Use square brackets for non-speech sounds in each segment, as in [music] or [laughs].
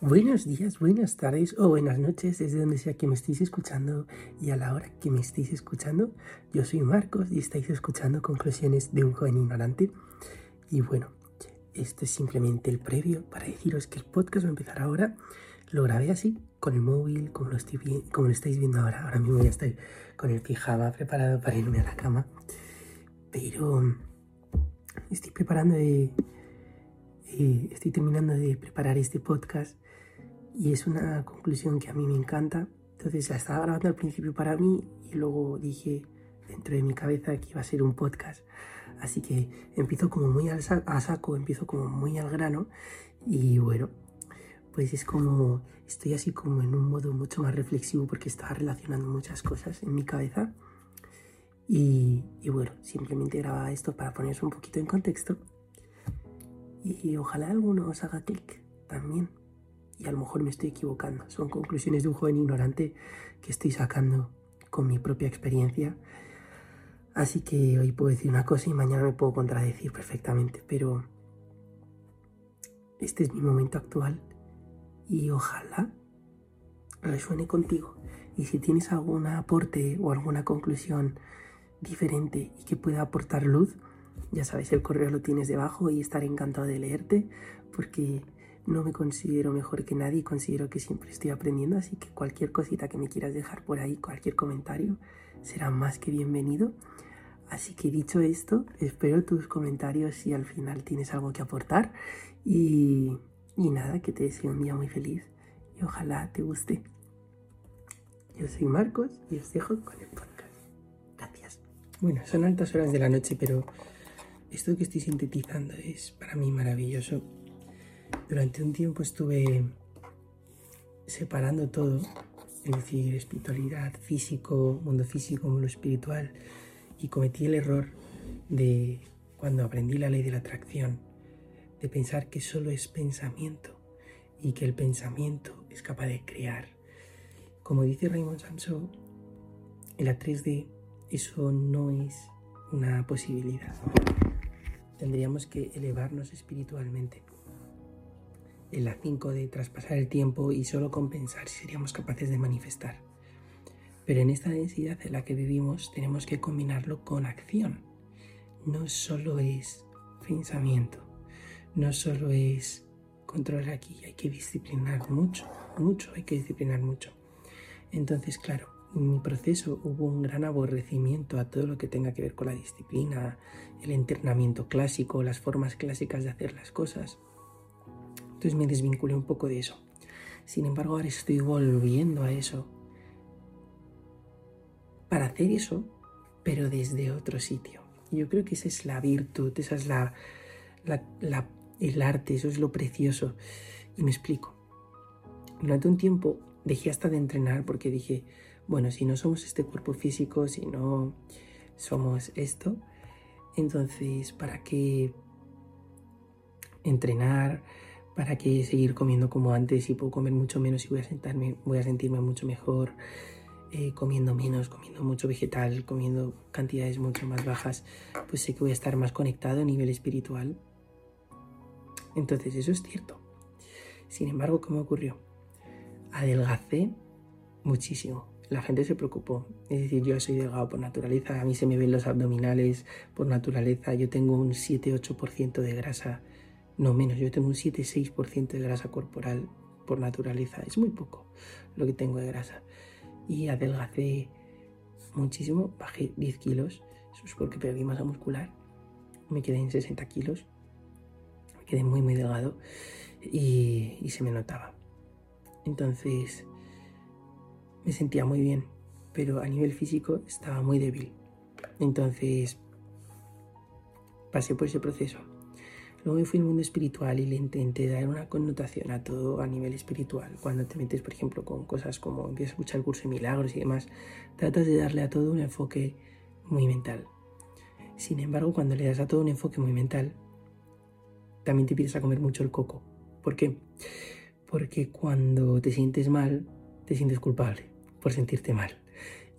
Buenos días, buenas tardes o buenas noches desde donde sea que me estéis escuchando y a la hora que me estéis escuchando. Yo soy Marcos y estáis escuchando conclusiones de un joven ignorante. Y bueno, esto es simplemente el previo para deciros que el podcast va a empezar ahora. Lo grabé así, con el móvil, como lo, estoy como lo estáis viendo ahora. Ahora mismo ya estoy con el pijama preparado para irme a la cama. Pero estoy preparando de estoy terminando de preparar este podcast y es una conclusión que a mí me encanta. Entonces la estaba grabando al principio para mí y luego dije dentro de mi cabeza que iba a ser un podcast. Así que empiezo como muy al a saco, empiezo como muy al grano y bueno, pues es como estoy así como en un modo mucho más reflexivo porque estaba relacionando muchas cosas en mi cabeza. Y, bueno, simplemente grababa esto para ponerse un poquito en contexto y ojalá alguno os haga clic también. Y a lo mejor me estoy equivocando. Son conclusiones de un joven ignorante que estoy sacando con mi propia experiencia. Así que hoy puedo decir una cosa y mañana me puedo contradecir perfectamente. Pero este es mi momento actual y ojalá resuene contigo. Y si tienes algún aporte o alguna conclusión diferente y que pueda aportar luz, ya sabes, el correo lo tienes debajo y estaré encantado de leerte porque no me considero mejor que nadie considero que siempre estoy aprendiendo, así que cualquier cosita que me quieras dejar por ahí, cualquier comentario, será más que bienvenido. Así que dicho esto, espero tus comentarios si al final tienes algo que aportar y, y nada, que te deseo un día muy feliz y ojalá te guste. Yo soy Marcos y os dejo con el podcast. Gracias. Bueno, son altas horas de la noche, pero esto que estoy sintetizando es para mí maravilloso. Durante un tiempo estuve separando todo, es decir, espiritualidad, físico, mundo físico, mundo espiritual, y cometí el error de, cuando aprendí la ley de la atracción, de pensar que solo es pensamiento y que el pensamiento es capaz de crear. Como dice Raymond Samson, en la 3D eso no es una posibilidad tendríamos que elevarnos espiritualmente. En la 5 de traspasar el tiempo y solo compensar si seríamos capaces de manifestar. Pero en esta densidad en la que vivimos tenemos que combinarlo con acción. No solo es pensamiento, no solo es controlar aquí, hay que disciplinar mucho, mucho, hay que disciplinar mucho. Entonces, claro, en mi proceso hubo un gran aborrecimiento a todo lo que tenga que ver con la disciplina, el entrenamiento clásico, las formas clásicas de hacer las cosas. Entonces me desvinculé un poco de eso. Sin embargo, ahora estoy volviendo a eso. Para hacer eso, pero desde otro sitio. Yo creo que esa es la virtud, esa es la, el arte, eso es lo precioso. Y me explico. Durante un tiempo dejé hasta de entrenar porque dije, bueno, si no somos este cuerpo físico, si no somos esto, entonces, ¿para qué entrenar? ¿Para qué seguir comiendo como antes y puedo comer mucho menos y voy a, sentarme, voy a sentirme mucho mejor? Eh, comiendo menos, comiendo mucho vegetal, comiendo cantidades mucho más bajas, pues sé que voy a estar más conectado a nivel espiritual. Entonces, eso es cierto. Sin embargo, ¿qué me ocurrió? Adelgacé muchísimo la gente se preocupó. Es decir, yo soy delgado por naturaleza, a mí se me ven los abdominales por naturaleza, yo tengo un 7-8% de grasa, no menos, yo tengo un 7-6% de grasa corporal por naturaleza, es muy poco lo que tengo de grasa. Y adelgacé muchísimo, bajé 10 kilos, eso es porque perdí masa muscular, me quedé en 60 kilos, me quedé muy muy delgado y, y se me notaba. Entonces, me sentía muy bien, pero a nivel físico estaba muy débil. Entonces pasé por ese proceso. Luego me fui al mundo espiritual y le intenté dar una connotación a todo a nivel espiritual. Cuando te metes, por ejemplo, con cosas como empiezas a escuchar el curso de milagros y demás, tratas de darle a todo un enfoque muy mental. Sin embargo, cuando le das a todo un enfoque muy mental, también te empiezas a comer mucho el coco. ¿Por qué? Porque cuando te sientes mal, te sientes culpable por sentirte mal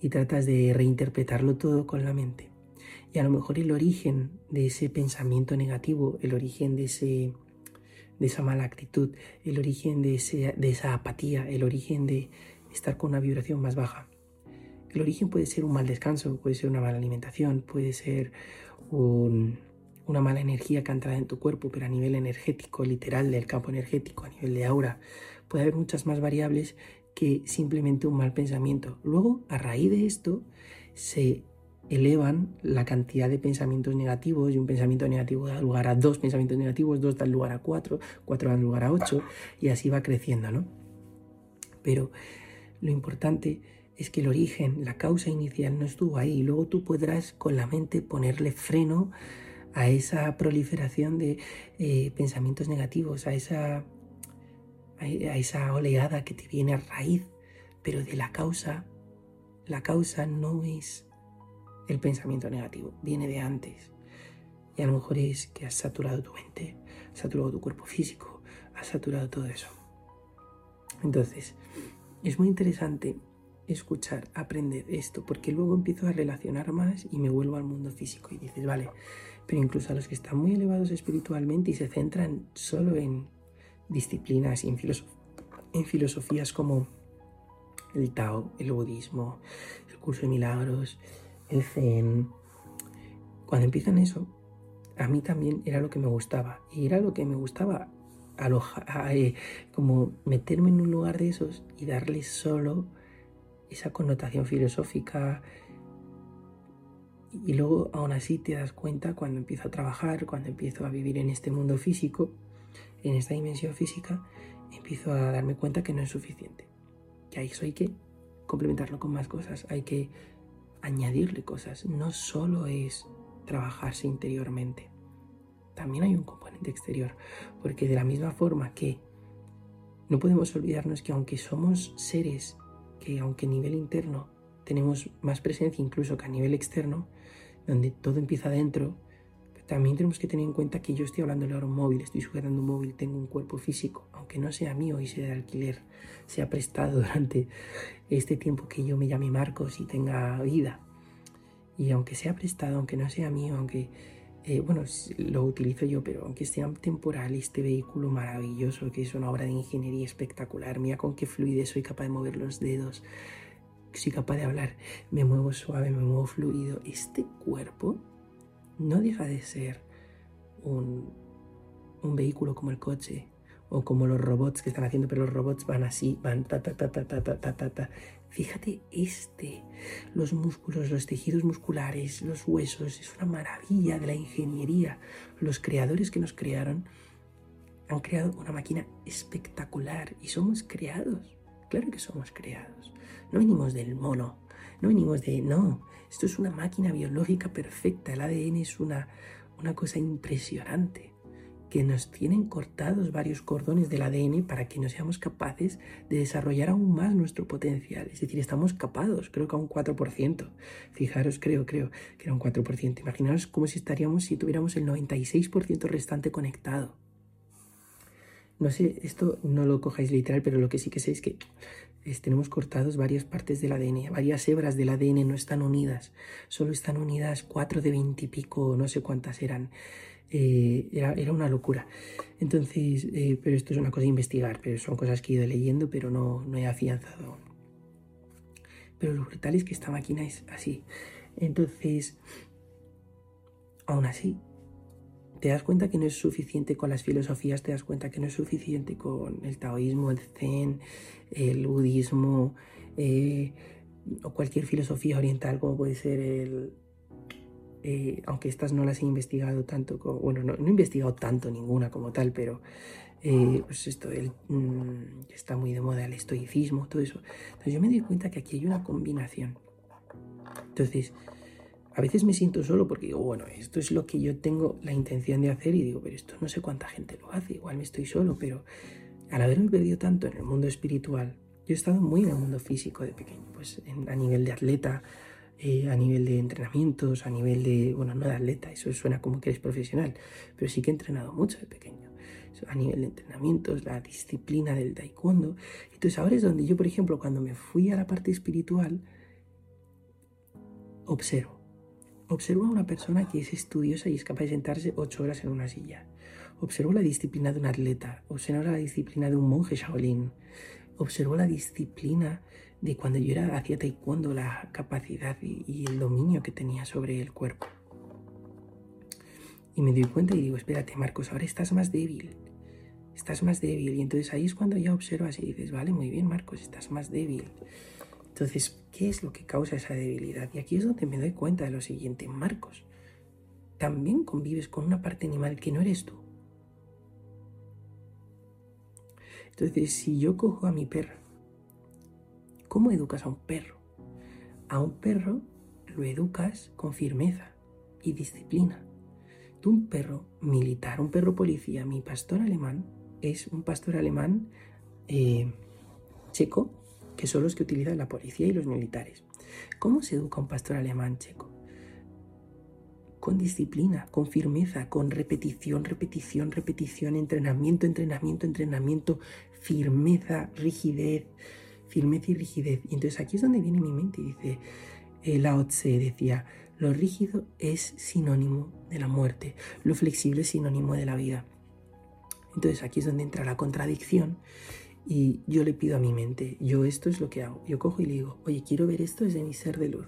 y tratas de reinterpretarlo todo con la mente. Y a lo mejor el origen de ese pensamiento negativo, el origen de ese, de esa mala actitud, el origen de, esa apatía, el origen de estar con una vibración más baja. El origen puede ser un mal descanso, puede ser una mala alimentación, puede ser una mala energía que ha entrado en tu cuerpo, pero a nivel energético, literal, del campo energético, a nivel de aura, puede haber muchas más variables que simplemente un mal pensamiento. Luego, a raíz de esto, se elevan la cantidad de pensamientos negativos y un pensamiento negativo da lugar a dos pensamientos negativos, dos dan lugar a cuatro, cuatro dan lugar a ocho y así va creciendo, ¿no? Pero lo importante es que el origen, la causa inicial no estuvo ahí luego tú podrás con la mente ponerle freno a esa proliferación de eh, pensamientos negativos, a esa, a esa oleada que te viene a raíz, pero de la causa, la causa no es el pensamiento negativo, viene de antes. Y a lo mejor es que has saturado tu mente, has saturado tu cuerpo físico, has saturado todo eso. Entonces, es muy interesante escuchar, aprender esto, porque luego empiezo a relacionar más y me vuelvo al mundo físico y dices, vale, pero incluso a los que están muy elevados espiritualmente y se centran solo en disciplinas y en, en filosofías como el Tao, el budismo, el curso de milagros, zen. Cuando empiezan eso, a mí también era lo que me gustaba. Y era lo que me gustaba eh, como meterme en un lugar de esos y darle solo esa connotación filosófica. Y luego aún así te das cuenta cuando empiezo a trabajar, cuando empiezo a vivir en este mundo físico, en esta dimensión física, empiezo a darme cuenta que no es suficiente. Que eso hay que complementarlo con más cosas, hay que añadirle cosas. No solo es trabajarse interiormente, también hay un componente exterior, porque de la misma forma que no podemos olvidarnos que aunque somos seres que aunque a nivel interno tenemos más presencia incluso que a nivel externo, donde todo empieza adentro, también tenemos que tener en cuenta que yo estoy hablando ahora un móvil, estoy sujetando un móvil, tengo un cuerpo físico, aunque no sea mío y sea de alquiler, sea prestado [laughs] durante este tiempo que yo me llame Marcos y tenga vida. Y aunque sea prestado, aunque no sea mío, aunque, eh, bueno, lo utilizo yo, pero aunque sea temporal, este vehículo maravilloso, que es una obra de ingeniería espectacular, mira con qué fluidez soy capaz de mover los dedos, soy capaz de hablar, me muevo suave, me muevo fluido. Este cuerpo no deja de ser un, vehículo como el coche o como los robots que están haciendo, pero los robots van así, van ta ta ta ta ta ta ta ta. Fíjate este, los músculos, los tejidos musculares, los huesos, es una maravilla de la ingeniería. Los creadores que nos crearon han creado una máquina espectacular y somos creados. Claro que somos creados. No venimos del mono, no venimos de... No, esto es una máquina biológica perfecta. El ADN es una, una cosa impresionante que nos tienen cortados varios cordones del ADN para que no seamos capaces de desarrollar aún más nuestro potencial. Es decir, estamos capados, creo que a un 4%. Fijaros, creo, creo que era un 4%. Imaginaos cómo si estaríamos si tuviéramos el 96% restante conectado. No sé, esto no lo cojáis literal, pero lo que sí que sé es que tenemos cortados varias partes del ADN, varias hebras del ADN no están unidas, solo están unidas cuatro de veintipico, no sé cuántas eran. Eh, era, una locura. Entonces, eh, pero esto es una cosa de investigar, pero son cosas que he ido leyendo, pero no, no he afianzado. Pero lo brutal es que esta máquina es así. Entonces, aún así, te das cuenta que no es suficiente con las filosofías, te das cuenta que no es suficiente con el taoísmo, el zen, el budismo eh, o cualquier filosofía oriental como puede ser el... Eh, aunque estas no las he investigado tanto, bueno, no, he investigado tanto ninguna como tal, pero eh, pues esto mm, está muy de moda, el estoicismo, todo eso. Entonces yo me doy cuenta que aquí hay una combinación. Entonces, a veces me siento solo porque digo, bueno, esto es lo que yo tengo la intención de hacer y digo, pero esto no sé cuánta gente lo hace, igual me estoy solo, pero al haberme perdido tanto en el mundo espiritual, yo he estado muy en el mundo físico de pequeño, pues a nivel de atleta, eh, a nivel de entrenamientos, a nivel de, bueno, no de atleta, eso suena como que eres profesional, pero sí que he entrenado mucho de pequeño, a nivel de entrenamientos, la disciplina del taekwondo. Entonces ahora es donde yo, por ejemplo, cuando me fui a la parte espiritual, observo Observo a una persona que es estudiosa y es capaz de sentarse ocho horas en una silla. observo la disciplina de un atleta, observo la disciplina de un monje Shaolin, observo la disciplina de cuando yo era hacía taekwondo, la capacidad y, el dominio que tenía sobre el cuerpo. Y me doy cuenta y digo, espérate Marcos, ahora estás más débil, estás más débil. Y entonces ahí es cuando ya observas y dices, vale, muy bien Marcos, estás más débil. Entonces, ¿qué es lo que causa esa debilidad? Y aquí es donde me doy cuenta de lo siguiente, Marcos, también convives con una parte animal que no eres tú. Entonces, si yo cojo a mi perro, ¿cómo educas a un perro? A un perro lo educas con firmeza y disciplina. Tú un perro militar, un perro policía, mi pastor alemán es un pastor alemán eh, checo, que son los que utilizan la policía y los militares. ¿Cómo se educa un pastor alemán checo? con disciplina, con firmeza, con repetición, repetición, repetición, entrenamiento, entrenamiento, entrenamiento, firmeza, rigidez, firmeza y rigidez. Y entonces aquí es donde viene mi mente, dice el Lao Tse, decía, lo rígido es sinónimo de la muerte, lo flexible es sinónimo de la vida. Entonces aquí es donde entra la contradicción y yo le pido a mi mente, yo esto es lo que hago, yo cojo y le digo, oye, quiero ver esto desde mi ser de luz,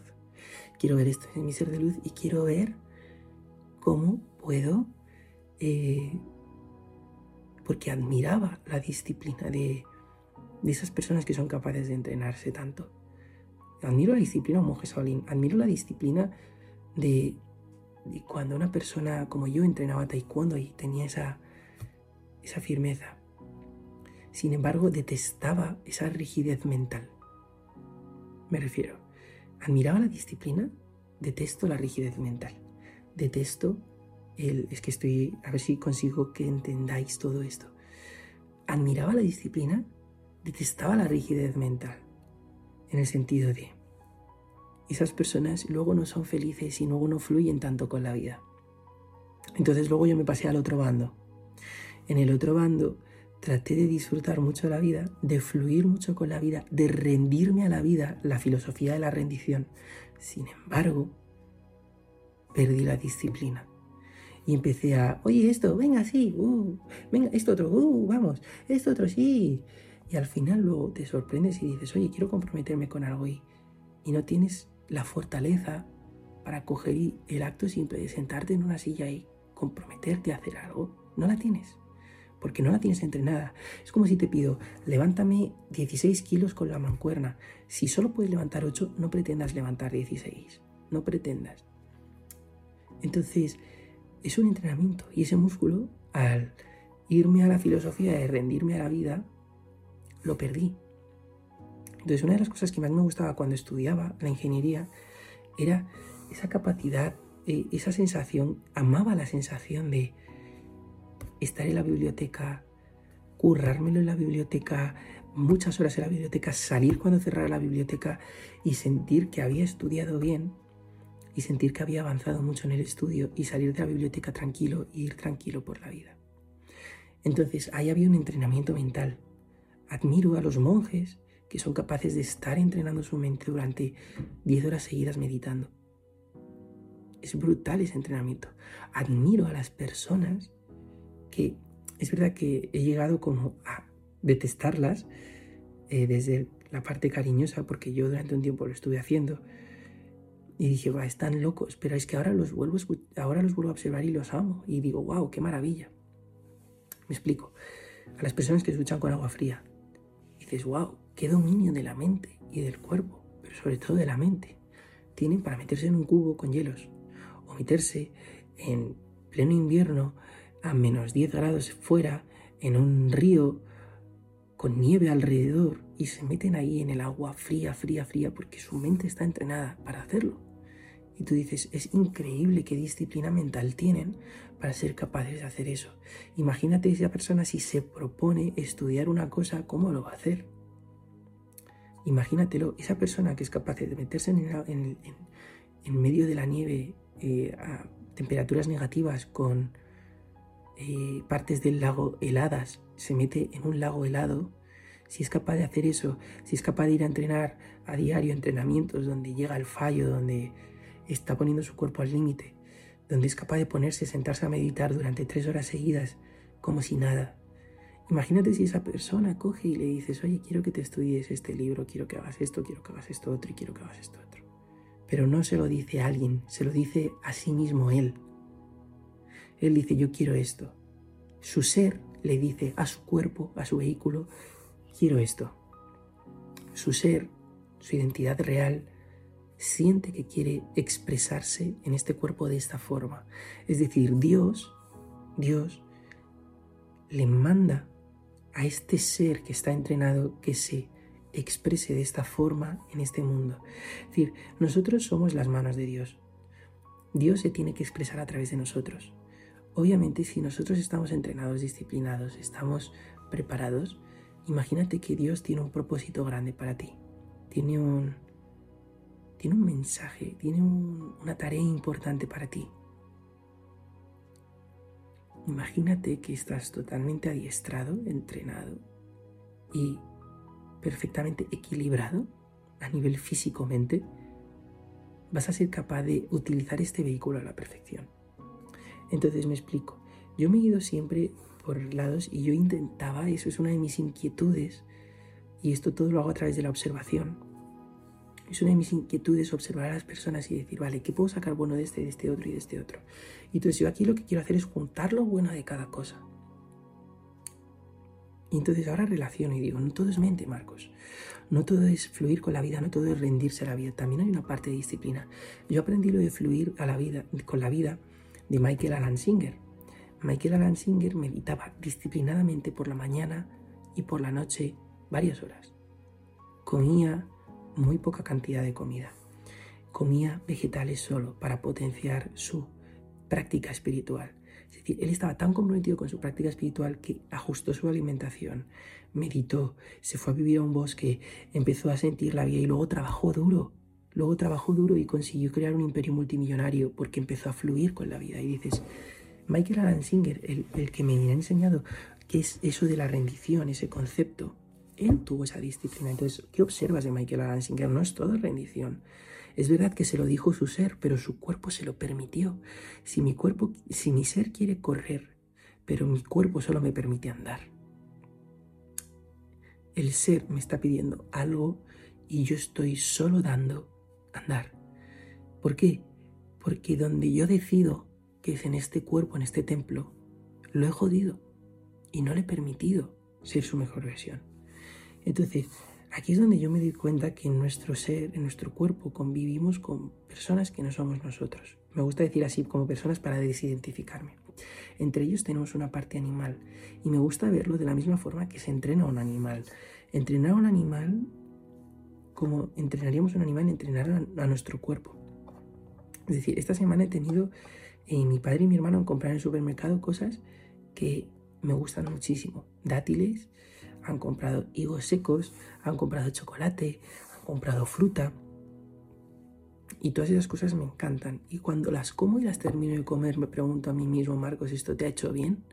quiero ver esto desde mi ser de luz y quiero ver cómo puedo, eh, porque admiraba la disciplina de, esas personas que son capaces de entrenarse tanto. Admiro la disciplina de monje Shaolin, admiro la disciplina de, de, cuando una persona como yo entrenaba taekwondo y tenía esa, esa firmeza. Sin embargo, detestaba esa rigidez mental. Me refiero, admiraba la disciplina, detesto la rigidez mental detesto el, es que estoy, a ver si consigo que entendáis todo esto. Admiraba la disciplina, detestaba la rigidez mental, en el sentido de, esas personas luego no son felices y luego no fluyen tanto con la vida. Entonces luego yo me pasé al otro bando. En el otro bando traté de disfrutar mucho la vida, de fluir mucho con la vida, de rendirme a la vida, la filosofía de la rendición. Sin embargo, perdí la disciplina. Y empecé a, oye, esto, venga, sí, uh, venga, esto otro, uh, vamos, esto otro, sí. Y al final luego te sorprendes y dices, oye, quiero comprometerme con algo y, y no tienes la fortaleza para coger el acto simple de sentarte en una silla y comprometerte a hacer algo. No la tienes, porque no la tienes entrenada. Es como si te pido, levántame 16 kilos con la mancuerna. Si solo puedes levantar 8, no pretendas levantar 16. No pretendas. Entonces, es un entrenamiento y ese músculo, al irme a la filosofía de rendirme a la vida, lo perdí. Entonces, una de las cosas que más me gustaba cuando estudiaba la ingeniería era esa capacidad, eh, esa sensación, amaba la sensación de estar en la biblioteca, currármelo en la biblioteca, muchas horas en la biblioteca, salir cuando cerrara la biblioteca y sentir que había estudiado bien y sentir que había avanzado mucho en el estudio y salir de la biblioteca tranquilo e ir tranquilo por la vida. Entonces ahí había un entrenamiento mental. Admiro a los monjes que son capaces de estar entrenando su mente durante 10 horas seguidas meditando. Es brutal ese entrenamiento. Admiro a las personas que es verdad que he llegado como a detestarlas eh, desde la parte cariñosa porque yo durante un tiempo lo estuve haciendo y dije, va, están locos, pero es que ahora los, vuelvo ahora los vuelvo a observar y los amo. Y digo, wow, qué maravilla. Me explico. A las personas que se duchan con agua fría. Dices, wow, qué dominio de la mente y del cuerpo, pero sobre todo de la mente. Tienen para meterse en un cubo con hielos o meterse en pleno invierno a menos 10 grados fuera en un río con nieve alrededor y se meten ahí en el agua fría, fría, fría porque su mente está entrenada para hacerlo. Y tú dices, es increíble qué disciplina mental tienen para ser capaces de hacer eso. Imagínate esa persona si se propone estudiar una cosa, ¿cómo lo va a hacer? Imagínatelo, esa persona que es capaz de meterse en, en, medio de la nieve eh, a temperaturas negativas con eh, partes del lago heladas, se mete en un lago helado, si es capaz de hacer eso, si es capaz de ir a entrenar a diario entrenamientos donde llega el fallo, donde está poniendo su cuerpo al límite, donde es capaz de ponerse, sentarse a meditar durante tres horas seguidas como si nada. Imagínate si esa persona coge y le dices, oye, quiero que te estudies este libro, quiero que hagas esto, quiero que hagas esto otro y quiero que hagas esto otro. Pero no se lo dice a alguien, se lo dice a sí mismo él. Él dice, yo quiero esto. Su ser le dice a su cuerpo, a su vehículo, quiero esto. Su ser, su identidad real, siente que quiere expresarse en este cuerpo de esta forma. Es decir, Dios, Dios le manda a este ser que está entrenado que se exprese de esta forma en este mundo. Es decir, nosotros somos las manos de Dios. Dios se tiene que expresar a través de nosotros. Obviamente, si nosotros estamos entrenados, disciplinados, estamos preparados, imagínate que Dios tiene un propósito grande para ti. Tiene un, tiene un mensaje, tiene una tarea importante para ti. Imagínate que estás totalmente adiestrado, entrenado y perfectamente equilibrado a nivel físico-mente. Vas a ser capaz de utilizar este vehículo a la perfección. Entonces me explico. Yo me he ido siempre por lados y yo intentaba, eso es una de mis inquietudes, y esto todo lo hago a través de la observación. Es una de mis inquietudes observar a las personas y decir, vale, ¿qué puedo sacar bueno de este, de este otro y de este otro? Y entonces yo aquí lo que quiero hacer es juntar lo bueno de cada cosa. Y entonces ahora relaciono y digo, no todo es mente, Marcos. No todo es fluir con la vida, no todo es rendirse a la vida. También hay una parte de disciplina. Yo aprendí lo de fluir a la vida, con la vida de Michael Alan Singer. Michael Alan Singer meditaba disciplinadamente por la mañana y por la noche varias horas. Comía muy poca cantidad de comida. Comía vegetales solo para potenciar su práctica espiritual. Es decir, él estaba tan comprometido con su práctica espiritual que ajustó su alimentación, meditó, se fue a vivir a un bosque, empezó a sentir la vida y luego trabajó duro Luego trabajó duro y consiguió crear un imperio multimillonario porque empezó a fluir con la vida. Y dices, Michael Alan Singer, el, el que me ha enseñado qué es eso de la rendición, ese concepto, él tuvo esa disciplina. Entonces, ¿qué observas de Michael Alan? No es todo rendición. Es verdad que se lo dijo su ser, pero su cuerpo se lo permitió. Si mi cuerpo, si mi ser quiere correr, pero mi cuerpo solo me permite andar. El ser me está pidiendo algo y yo estoy solo dando andar. ¿Por qué? Porque donde yo decido que es en este cuerpo, en este templo, lo he jodido y no le he permitido ser su mejor versión. Entonces, aquí es donde yo me doy cuenta que en nuestro ser, en nuestro cuerpo, convivimos con personas que no somos nosotros. Me gusta decir así como personas para desidentificarme. Entre ellos tenemos una parte animal y me gusta verlo de la misma forma que se entrena a un animal. Entrenar a un animal como entrenaríamos a un animal, entrenar a, nuestro cuerpo. Es decir, esta semana he tenido, eh, mi padre y mi hermano han comprado en el supermercado cosas que me gustan muchísimo. Dátiles, han comprado higos secos, han comprado chocolate, han comprado fruta. Y todas esas cosas me encantan. Y cuando las como y las termino de comer, me pregunto a mí mismo, Marcos, ¿esto te ha hecho bien?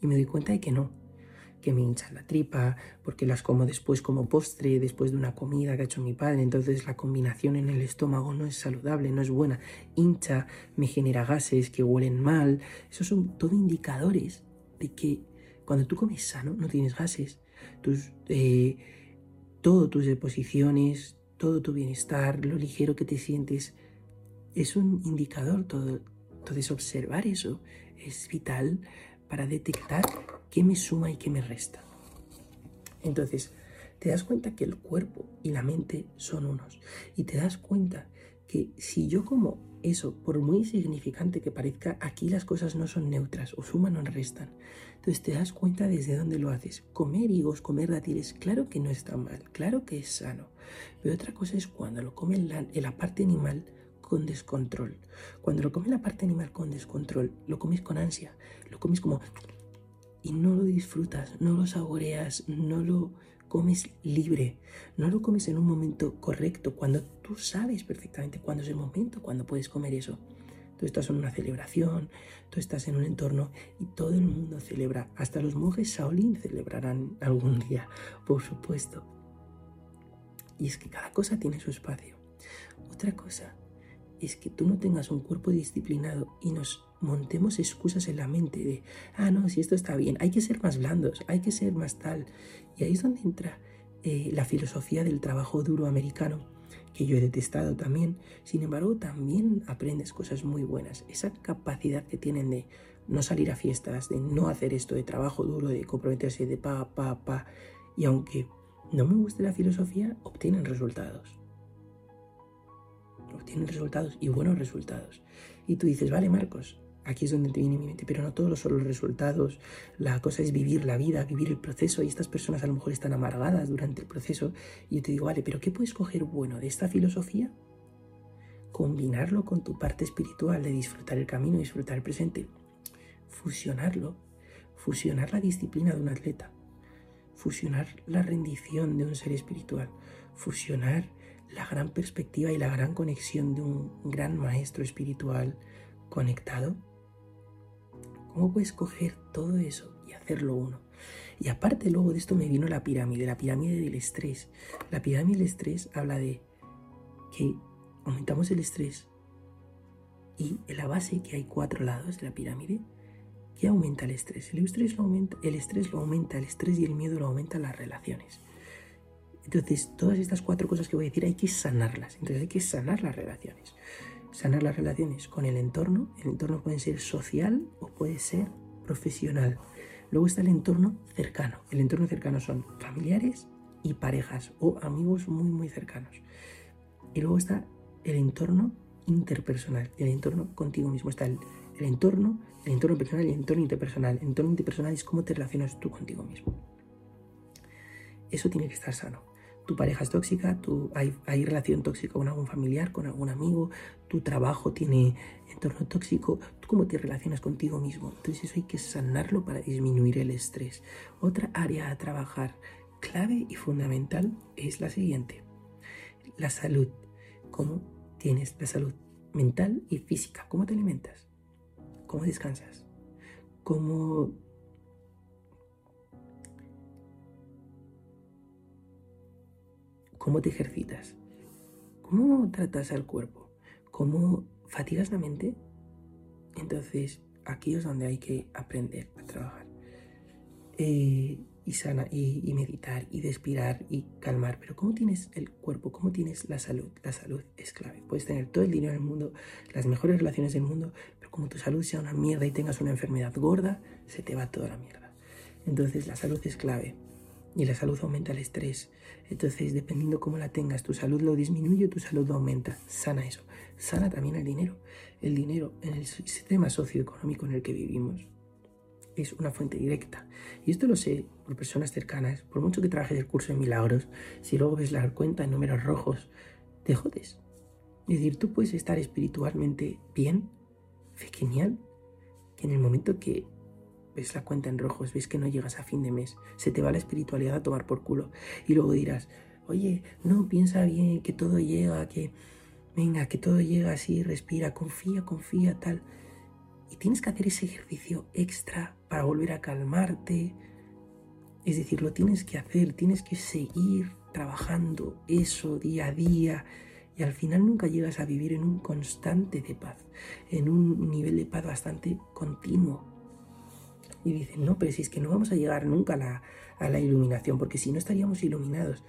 Y me doy cuenta de que no que me hincha la tripa, porque las como después como postre, después de una comida que ha hecho mi padre, entonces la combinación en el estómago no es saludable, no es buena, hincha, me genera gases que huelen mal, esos son todo indicadores de que cuando tú comes sano no tienes gases, tus, eh, todo tus deposiciones, todo tu bienestar, lo ligero que te sientes, es un indicador todo. Entonces observar eso es vital para detectar qué me suma y qué me resta. Entonces, te das cuenta que el cuerpo y la mente son unos. Y te das cuenta que si yo como eso, por muy significante que parezca, aquí las cosas no son neutras, o suman o restan. Entonces te das cuenta desde dónde lo haces. Comer higos, comer dátiles, claro que no está mal, claro que es sano. Pero otra cosa es cuando lo come la, la parte animal con descontrol. Cuando lo come la parte animal con descontrol, lo comes con ansia, lo comes como y no lo disfrutas, no lo saboreas, no lo comes libre, no lo comes en un momento correcto, cuando tú sabes perfectamente cuándo es el momento, cuando puedes comer eso. Tú estás en una celebración, tú estás en un entorno y todo el mundo celebra. Hasta los monjes Shaolin celebrarán algún día, por supuesto. Y es que cada cosa tiene su espacio. Otra cosa es que tú no tengas un cuerpo disciplinado y nos montemos excusas en la mente de, ah, no, si esto está bien, hay que ser más blandos, hay que ser más tal. Y ahí es donde entra eh, la filosofía del trabajo duro americano, que yo he detestado también. Sin embargo, también aprendes cosas muy buenas. Esa capacidad que tienen de no salir a fiestas, de no hacer esto de trabajo duro, de comprometerse de pa, pa, pa. Y aunque no me guste la filosofía, obtienen resultados. Obtienen resultados y buenos resultados. Y tú dices, vale, Marcos, aquí es donde te viene mi mente, pero no todos son los resultados. La cosa es vivir la vida, vivir el proceso. Y estas personas a lo mejor están amargadas durante el proceso. Y yo te digo, vale, pero ¿qué puedes coger bueno de esta filosofía? Combinarlo con tu parte espiritual de disfrutar el camino, disfrutar el presente. Fusionarlo. Fusionar la disciplina de un atleta. Fusionar la rendición de un ser espiritual. Fusionar la gran perspectiva y la gran conexión de un gran maestro espiritual conectado ¿Cómo puedes coger todo eso y hacerlo uno? Y aparte luego de esto me vino la pirámide, la pirámide del estrés. La pirámide del estrés habla de que aumentamos el estrés y en la base que hay cuatro lados de la pirámide, ¿qué aumenta el estrés? El estrés lo aumenta, el estrés lo aumenta, el estrés y el miedo lo aumentan las relaciones. Entonces, todas estas cuatro cosas que voy a decir hay que sanarlas. Entonces hay que sanar las relaciones sanar las relaciones con el entorno. El entorno puede ser social o puede ser profesional. Luego está el entorno cercano. El entorno cercano son familiares y parejas o amigos muy muy cercanos. Y luego está el entorno interpersonal, el entorno contigo mismo. Está el, entorno, el entorno personal y el entorno interpersonal. El entorno interpersonal es cómo te relacionas tú contigo mismo. Eso tiene que estar sano tu pareja es tóxica, hay, hay, relación tóxica con algún familiar, con algún amigo, tu trabajo tiene entorno tóxico, tú cómo te relacionas contigo mismo. Entonces eso hay que sanarlo para disminuir el estrés. Otra área a trabajar clave y fundamental es la siguiente. La salud. ¿Cómo tienes la salud mental y física? ¿Cómo te alimentas? ¿Cómo descansas? ¿Cómo cómo te ejercitas, cómo tratas al cuerpo, cómo fatigas la mente. Entonces, aquí es donde hay que aprender a trabajar. Eh, y, sana, y, meditar, y despirar, y calmar. Pero ¿cómo tienes el cuerpo? ¿Cómo tienes la salud? La salud es clave. Puedes tener todo el dinero del mundo, las mejores relaciones del mundo, pero como tu salud sea una mierda y tengas una enfermedad gorda, se te va toda la mierda. Entonces la salud es clave y la salud aumenta el estrés. Entonces, dependiendo cómo la tengas, tu salud lo disminuye, tu salud lo aumenta. Sana eso. Sana también el dinero. El dinero en el sistema socioeconómico en el que vivimos es una fuente directa. Y esto lo sé por personas cercanas. Por mucho que trabajes el curso de milagros, si luego ves la cuenta en números rojos, te jodes. Es decir, tú puedes estar espiritualmente bien, genial, que en el momento que ves la cuenta en rojos, ves que no llegas a fin de mes, se te va la espiritualidad a tomar por culo. Y luego dirás, oye, no, piensa bien, que todo llega, que venga, que todo llega así, respira, confía, confía, tal. Y tienes que hacer ese ejercicio extra para volver a calmarte. Es decir, lo tienes que hacer, tienes que seguir trabajando eso día a día. Y al final nunca llegas a vivir en un constante de paz, en un nivel de paz bastante continuo y dicen, no, pero si es que no vamos a llegar nunca a la, iluminación, porque si no estaríamos iluminados.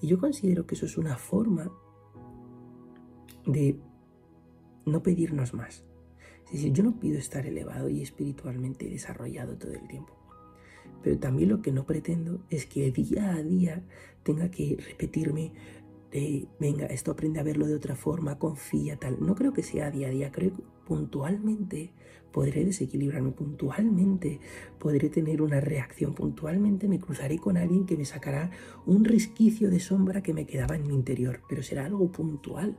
Y yo considero que eso es una forma de no pedirnos más. Es decir, yo no pido estar elevado y espiritualmente desarrollado todo el tiempo. Pero también lo que no pretendo es que día a día tenga que repetirme venga, esto aprende a verlo de otra forma, confía, tal. No creo que sea día a día, creo que puntualmente podré desequilibrarme, puntualmente podré tener una reacción, puntualmente me cruzaré con alguien que me sacará un resquicio de sombra que me quedaba en mi interior, pero será algo puntual,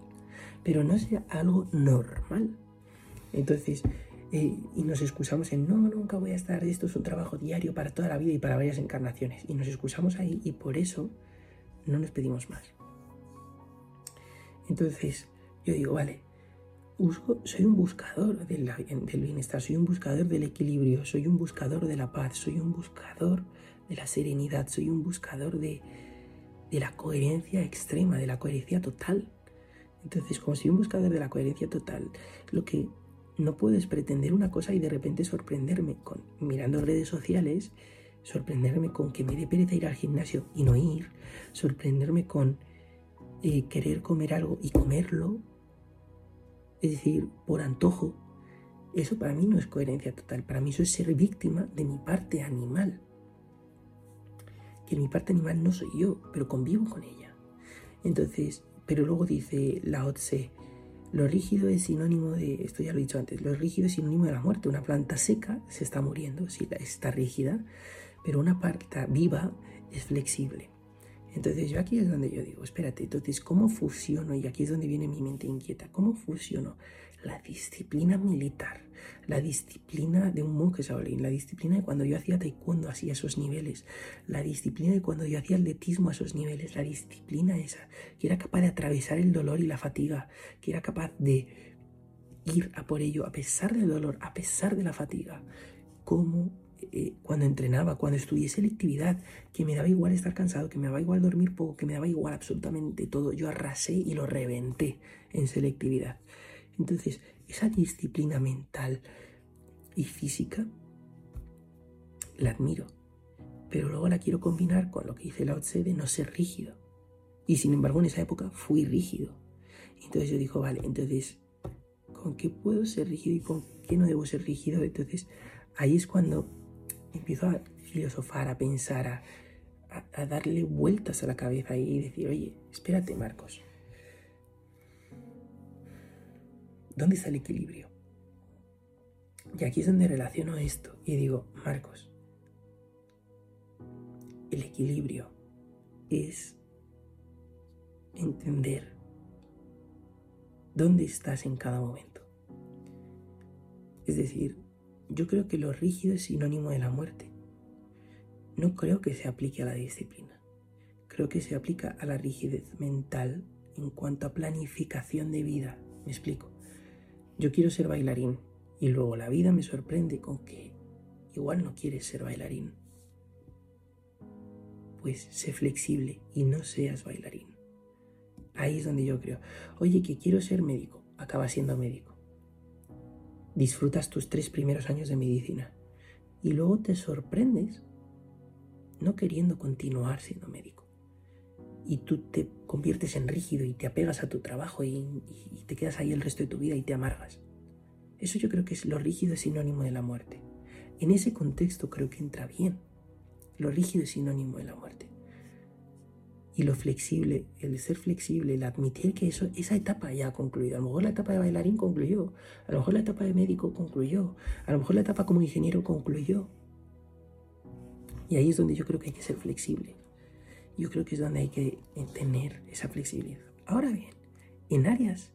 pero no será algo normal. Entonces, eh, y nos excusamos en, no, nunca voy a estar, esto es un trabajo diario para toda la vida y para varias encarnaciones. Y nos excusamos ahí y por eso no nos pedimos más. Entonces yo digo, vale, soy un buscador del, bienestar, soy un buscador del equilibrio, soy un buscador de la paz, soy un buscador de la serenidad, soy un buscador de, la coherencia extrema, de la coherencia total. Entonces, como soy un buscador de la coherencia total, lo que no puedo es pretender una cosa y de repente sorprenderme con mirando redes sociales, sorprenderme con que me dé pereza ir al gimnasio y no ir, sorprenderme con eh, querer comer algo y comerlo, es decir, por antojo. Eso para mí no es coherencia total, para mí eso es ser víctima de mi parte animal. Que mi parte animal no soy yo, pero convivo con ella. Entonces, pero luego dice la Tse, lo rígido es sinónimo de, esto ya lo he dicho antes, lo rígido es sinónimo de la muerte. Una planta seca se está muriendo, sí, está rígida, pero una planta viva es flexible. Entonces yo aquí es donde yo digo, espérate, entonces, ¿cómo fusiono? Y aquí es donde viene mi mente inquieta, ¿cómo fusiono la disciplina militar, la disciplina de un monje Shaolin, la disciplina de cuando yo hacía taekwondo así a esos niveles, la disciplina de cuando yo hacía atletismo a esos niveles, la disciplina esa, que era capaz de atravesar el dolor y la fatiga, que era capaz de ir a por ello a pesar del dolor, a pesar de la fatiga, ¿cómo eh, cuando entrenaba, cuando estudié selectividad, que me daba igual estar cansado, que me daba igual dormir poco, que me daba igual absolutamente todo. Yo arrasé y lo reventé en selectividad. Entonces, esa disciplina mental y física la admiro, pero luego la quiero combinar con lo que dice Lao Tse de no ser rígido. Y sin embargo, en esa época fui rígido. Entonces yo digo, vale, entonces, ¿con qué puedo ser rígido y con qué no debo ser rígido? Entonces, ahí es cuando empiezo a filosofar, a pensar, a, darle vueltas a la cabeza y decir, oye, espérate Marcos, ¿dónde está el equilibrio? Y aquí es donde relaciono esto y digo, Marcos, el equilibrio es entender dónde estás en cada momento. Es decir, yo creo que lo rígido es sinónimo de la muerte. No creo que se aplique a la disciplina. Creo que se aplica a la rigidez mental en cuanto a planificación de vida. Me explico. Yo quiero ser bailarín y luego la vida me sorprende con que igual no quieres ser bailarín. Pues sé flexible y no seas bailarín. Ahí es donde yo creo, oye, que quiero ser médico, acaba siendo médico disfrutas tus tres primeros años de medicina y luego te sorprendes no queriendo continuar siendo médico. Y tú te conviertes en rígido y te apegas a tu trabajo y, te quedas ahí el resto de tu vida y te amargas. Eso yo creo que es lo rígido es sinónimo de la muerte. En ese contexto creo que entra bien. Lo rígido es sinónimo de la muerte y lo flexible, el ser flexible, el admitir que eso, esa etapa ya ha concluido. A lo mejor la etapa de bailarín concluyó, a lo mejor la etapa de médico concluyó, a lo mejor la etapa como ingeniero concluyó. Y ahí es donde yo creo que hay que ser flexible. Yo creo que es donde hay que tener esa flexibilidad. Ahora bien, en áreas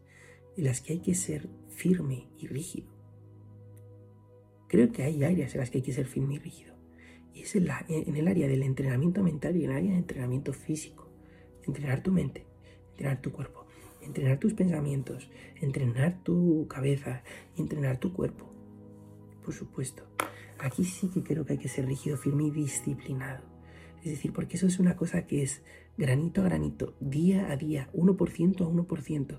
en las que hay que ser firme y rígido, creo que hay áreas en las que hay que ser firme y rígido. Y es en, en el área del entrenamiento mental y en el área del entrenamiento físico entrenar tu mente, entrenar tu cuerpo, entrenar tus pensamientos, entrenar tu cabeza, entrenar tu cuerpo. Por supuesto, aquí sí que creo que hay que ser rígido, firme y disciplinado. Es decir, porque eso es una cosa que es granito a granito, día a día, 1% a 1%.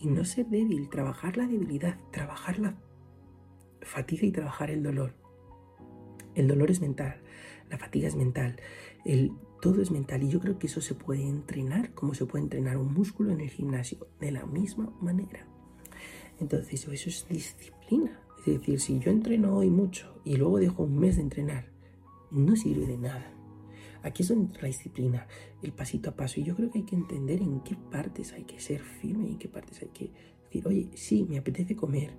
Y no ser débil, trabajar la debilidad, trabajar la fatiga y trabajar el dolor. El dolor es mental, la fatiga es mental, el todo es mental y yo creo que eso se puede entrenar como se puede entrenar un músculo en el gimnasio, de la misma manera. Entonces eso es disciplina. Es decir, si yo entreno hoy mucho y luego dejo un mes de entrenar, no sirve de nada. Aquí es donde la disciplina, el pasito a paso. Y yo creo que hay que entender en qué partes hay que ser firme y en qué partes hay que decir, oye, sí, me apetece comer,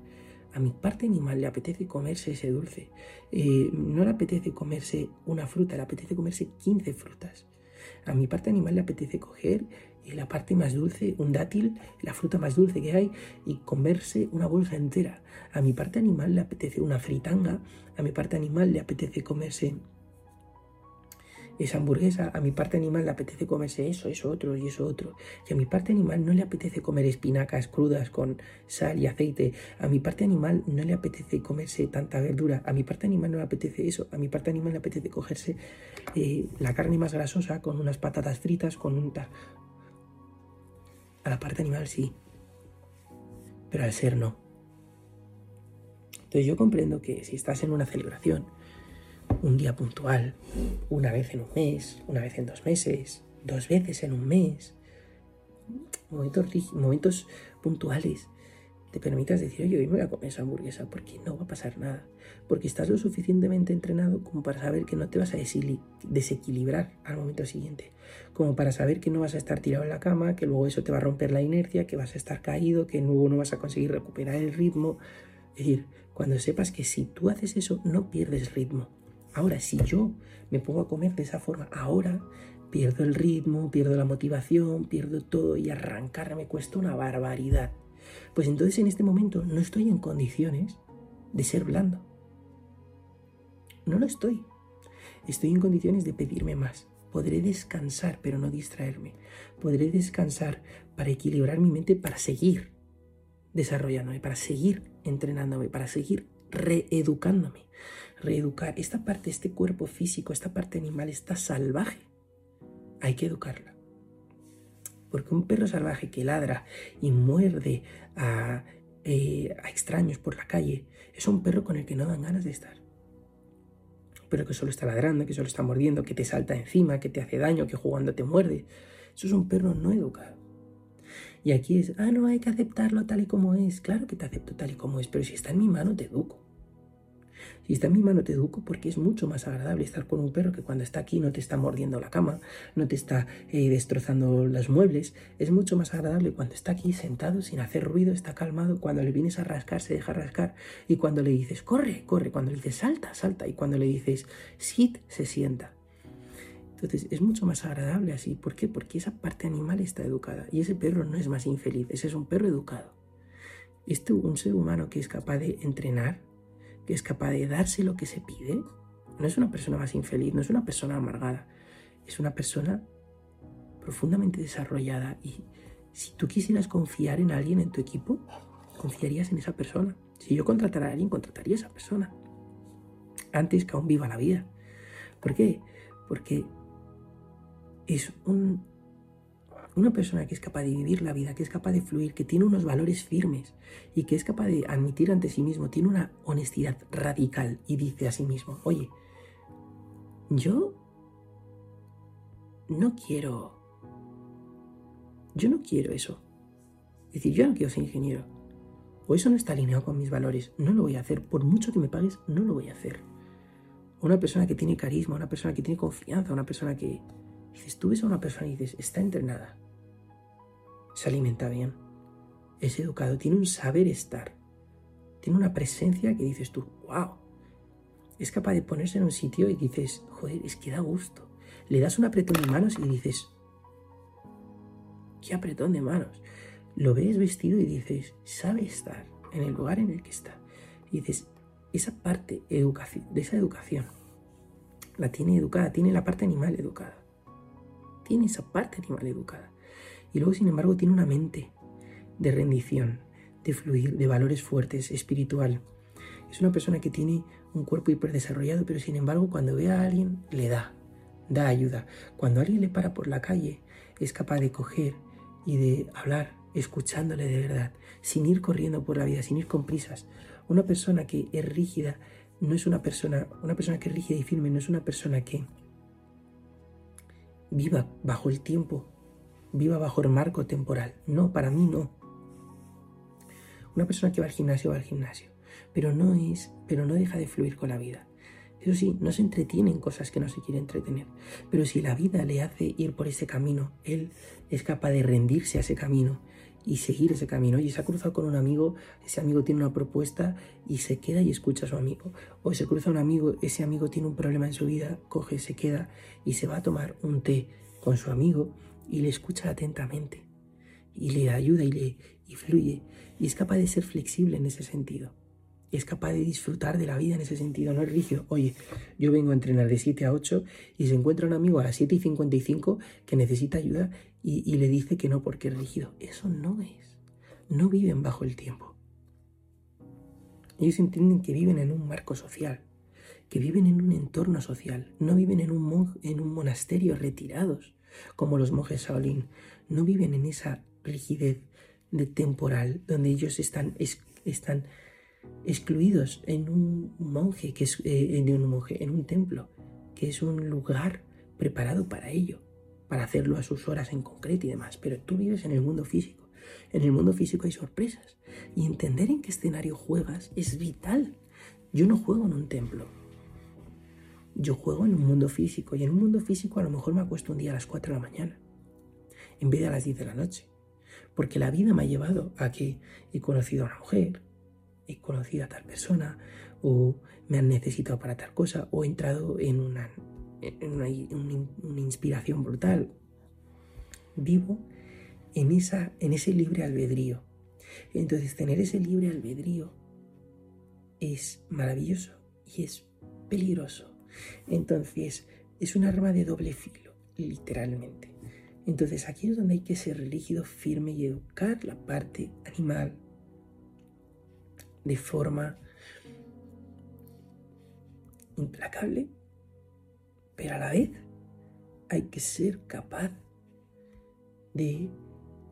a mi parte animal le apetece comerse ese dulce. Eh, no le apetece comerse una fruta, le apetece comerse 15 frutas. A mi parte animal le apetece coger y la parte más dulce, un dátil, la fruta más dulce que hay, y comerse una bolsa entera. A mi parte animal le apetece una fritanga, a mi parte animal le apetece comerse esa hamburguesa, a mi parte animal le apetece comerse eso, eso otro y eso otro. Y a mi parte animal no le apetece comer espinacas crudas con sal y aceite. A mi parte animal no le apetece comerse tanta verdura. A mi parte animal no le apetece eso. A mi parte animal le apetece cogerse eh, la carne más grasosa con unas patatas fritas, con un... A la parte animal sí. pero al ser no. Entonces yo comprendo que si estás en una celebración, un día puntual, una vez en un mes, una vez en dos meses, dos veces en un mes, momentos, momentos puntuales, te permitas decir, oye, hoy me voy a comer esa hamburguesa, porque no va a pasar nada. Porque estás lo suficientemente entrenado como para saber que no te vas a desequilibrar al momento siguiente. Como para saber que no vas a estar tirado en la cama, que luego eso te va a romper la inercia, que vas a estar caído, que luego no vas a conseguir recuperar el ritmo. Es decir, cuando sepas que si tú haces eso, no pierdes ritmo. Ahora, si yo me pongo a comer de esa forma, ahora pierdo el ritmo, pierdo la motivación, pierdo todo y arrancar me cuesta una barbaridad. Pues entonces en este momento no estoy en condiciones de ser blando. No lo estoy. Estoy en condiciones de pedirme más. Podré descansar, pero no distraerme. Podré descansar para equilibrar mi mente, para seguir desarrollándome, para seguir entrenándome, para seguir reeducándome. Reeducar esta parte, este cuerpo físico, esta parte animal, está salvaje. Hay que educarla. Porque un perro salvaje que ladra y muerde eh, a, extraños por la calle es un perro con el que no dan ganas de estar. Un perro que solo está ladrando, que solo está mordiendo, que te salta encima, que te hace daño, que jugando te muerde. Eso es un perro no educado. Y aquí es, ah, no, hay que aceptarlo tal y como es. Claro que te acepto tal y como es, pero si está en mi mano te educo. Si está en mi mano te educo porque es mucho más agradable estar con un perro que cuando está aquí no te está mordiendo la cama, no te está eh, destrozando los muebles. Es mucho más agradable cuando está aquí sentado sin hacer ruido, está calmado. Cuando le vienes a rascar, se deja rascar. Y cuando le dices, corre, corre. Cuando le dices, salta, salta. Y cuando le dices, sit, se sienta. Entonces es mucho más agradable así. ¿Por qué? Porque esa parte animal está educada. Y ese perro no es más infeliz, ese es un perro educado. Este, un ser humano que es capaz de entrenar, que es capaz de darse lo que se pide, no es una persona más infeliz, no es una persona amargada, es una persona profundamente desarrollada y si tú quisieras confiar en alguien en tu equipo, confiarías en esa persona. Si yo contratara a alguien, contrataría a esa persona. Antes que aún viva la vida. ¿Por qué? Porque es un una persona que es capaz de vivir la vida, que es capaz de fluir, que tiene unos valores firmes y que es capaz de admitir ante sí mismo, tiene una honestidad radical y dice a sí mismo, oye, yo no quiero, yo no quiero eso. Es decir, yo no quiero ser ingeniero. O eso no está alineado con mis valores, no lo voy a hacer. Por mucho que me pagues, no lo voy a hacer. Una persona que tiene carisma, una persona que tiene confianza, una persona que... Dices, tú ves a una persona y dices, está entrenada, se alimenta bien, es educado, tiene un saber estar, tiene una presencia que dices tú, wow, es capaz de ponerse en un sitio y dices, joder, es que da gusto. Le das un apretón de manos y dices, qué apretón de manos. Lo ves vestido y dices, sabe estar en el lugar en el que está. Y dices, esa parte de esa educación la tiene educada, tiene la parte animal educada. Tiene esa parte animal educada. Y luego, sin embargo, tiene una mente de rendición, de fluir, de valores fuertes, espiritual. Es una persona que tiene un cuerpo hiperdesarrollado, pero sin embargo, cuando ve a alguien, le da, da ayuda. Cuando alguien le para por la calle, es capaz de coger y de hablar, escuchándole de verdad, sin ir corriendo por la vida, sin ir con prisas. Una persona que es rígida no es una persona, una persona que es rígida y firme, no es una persona que viva bajo el tiempo viva bajo el marco temporal. No, para mí no. Una persona que va al gimnasio va al gimnasio, pero no es, pero no deja de fluir con la vida. Eso sí, no se entretiene en cosas que no se quiere entretener, pero si la vida le hace ir por ese camino, él es capaz de rendirse a ese camino y seguir ese camino. Y se ha cruzado con un amigo, ese amigo tiene una propuesta y se queda y escucha a su amigo. O se cruza un amigo, ese amigo tiene un problema en su vida, coge, se queda y se va a tomar un té con su amigo y le escucha atentamente y le ayuda y le y fluye y es capaz de ser flexible en ese sentido. Es capaz de disfrutar de la vida en ese sentido, no es rígido. Oye, yo vengo a entrenar de 7 a 8 y se encuentra un amigo a las 7 y 55 que necesita ayuda y, le dice que no porque es rígido. Eso no es. No viven bajo el tiempo. Ellos entienden que viven en un marco social, que viven en un entorno social, no viven en un, en un monasterio retirados, como los monjes Shaolin, no viven en esa rigidez de temporal donde ellos están, están excluidos en un monje, que es eh, en un monje, en un templo, que es un lugar preparado para ello, para hacerlo a sus horas en concreto y demás. Pero tú vives en el mundo físico. En el mundo físico hay sorpresas. Y entender en qué escenario juegas es vital. Yo no juego en un templo. Yo juego en un mundo físico. Y en un mundo físico a lo mejor me acuesto un día a las 4 de la mañana. En vez de a las 10 de la noche. Porque la vida me ha llevado a que he conocido a una mujer, he conocido a tal persona, o me han necesitado para tal cosa, o he entrado en una, una, inspiración brutal. Vivo en, esa, en ese libre albedrío. Entonces, tener ese libre albedrío es maravilloso y es peligroso. Entonces, es un arma de doble filo, literalmente. Entonces, aquí es donde hay que ser rígido, firme y educar la parte animal de forma implacable, pero a la vez hay que ser capaz de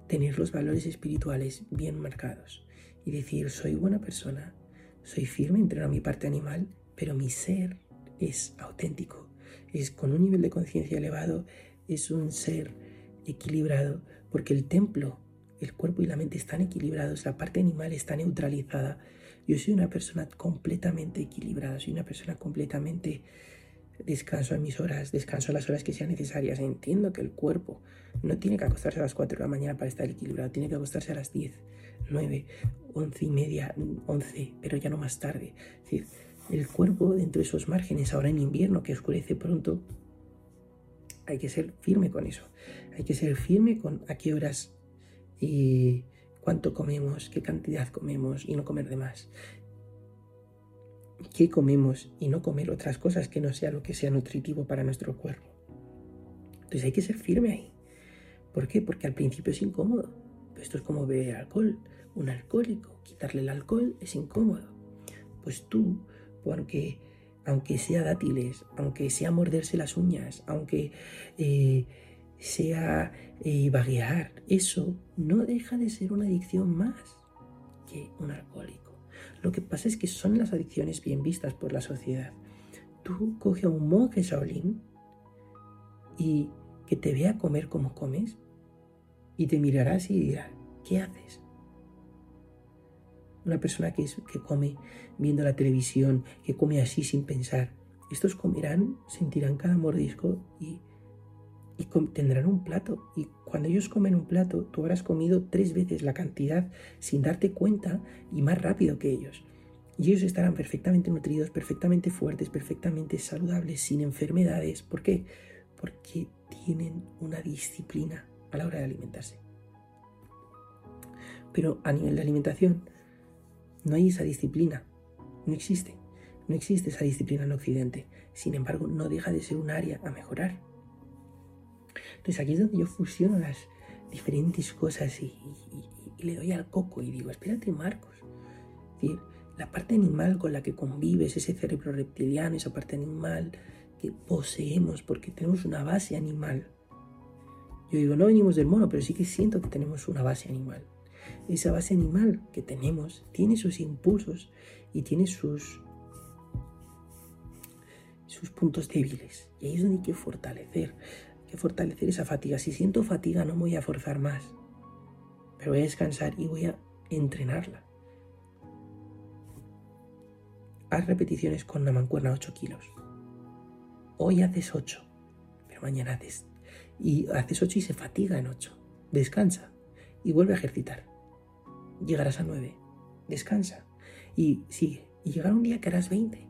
tener los valores espirituales bien marcados y decir, soy buena persona, soy firme, entreno mi parte animal, pero mi ser es auténtico, es con un nivel de conciencia elevado, es un ser equilibrado, porque el templo, el cuerpo y la mente están equilibrados, la parte animal está neutralizada. Yo soy una persona completamente equilibrada, soy una persona completamente descanso a mis horas, descanso las horas que sean necesarias. Entiendo que el cuerpo no tiene que acostarse a las 4 de la mañana para estar equilibrado, tiene que acostarse a las 10, 9, 11 y media, 11, pero ya no más tarde. Es decir, el cuerpo dentro de esos márgenes, ahora en invierno que oscurece pronto, hay que ser firme con eso. Hay que ser firme con a qué horas y cuánto comemos, qué cantidad comemos y no comer de más. ¿Qué comemos y no comer otras cosas que no sea lo que sea nutritivo para nuestro cuerpo? Entonces hay que ser firme ahí. ¿Por qué? Porque al principio es incómodo. Esto es como beber alcohol. Un alcohólico, quitarle el alcohol es incómodo. Pues tú, porque aunque sea dátiles, aunque sea morderse las uñas, aunque eh, sea eh, vaguear, eso no deja de ser una adicción más que un alcohólico. Lo que pasa es que son las adicciones bien vistas por la sociedad. Tú coge a un monje Shaolin y que te vea comer como comes y te mirarás y dirá, ¿qué haces? Una persona que, que come viendo la televisión, que come así sin pensar, estos comerán, sentirán cada mordisco y y tendrán un plato. Y cuando ellos comen un plato, tú habrás comido tres veces la cantidad sin darte cuenta y más rápido que ellos. Y ellos estarán perfectamente nutridos, perfectamente fuertes, perfectamente saludables, sin enfermedades. ¿Por qué? Porque tienen una disciplina a la hora de alimentarse. Pero a nivel de alimentación no hay esa disciplina. No existe. No existe esa disciplina en Occidente. Sin embargo, no deja de ser un área a mejorar. Entonces aquí es donde yo fusiono las diferentes cosas y, le doy al coco y digo, espérate Marcos. La parte animal con la que convives, ese cerebro reptiliano, esa parte animal que poseemos porque tenemos una base animal. Yo digo, no venimos del mono, pero sí que siento que tenemos una base animal. Esa base animal que tenemos tiene sus impulsos y tiene sus, sus puntos débiles. Y ahí es donde hay que fortalecer que fortalecer esa fatiga. Si siento fatiga no voy a forzar más, pero voy a descansar y voy a entrenarla. Haz repeticiones con una mancuerna 8 kilos. Hoy haces 8, pero mañana haces. Y haces 8 y se fatiga en 8. Descansa y vuelve a ejercitar. Llegarás a 9. Descansa y sigue. Y llegará un día que harás 20.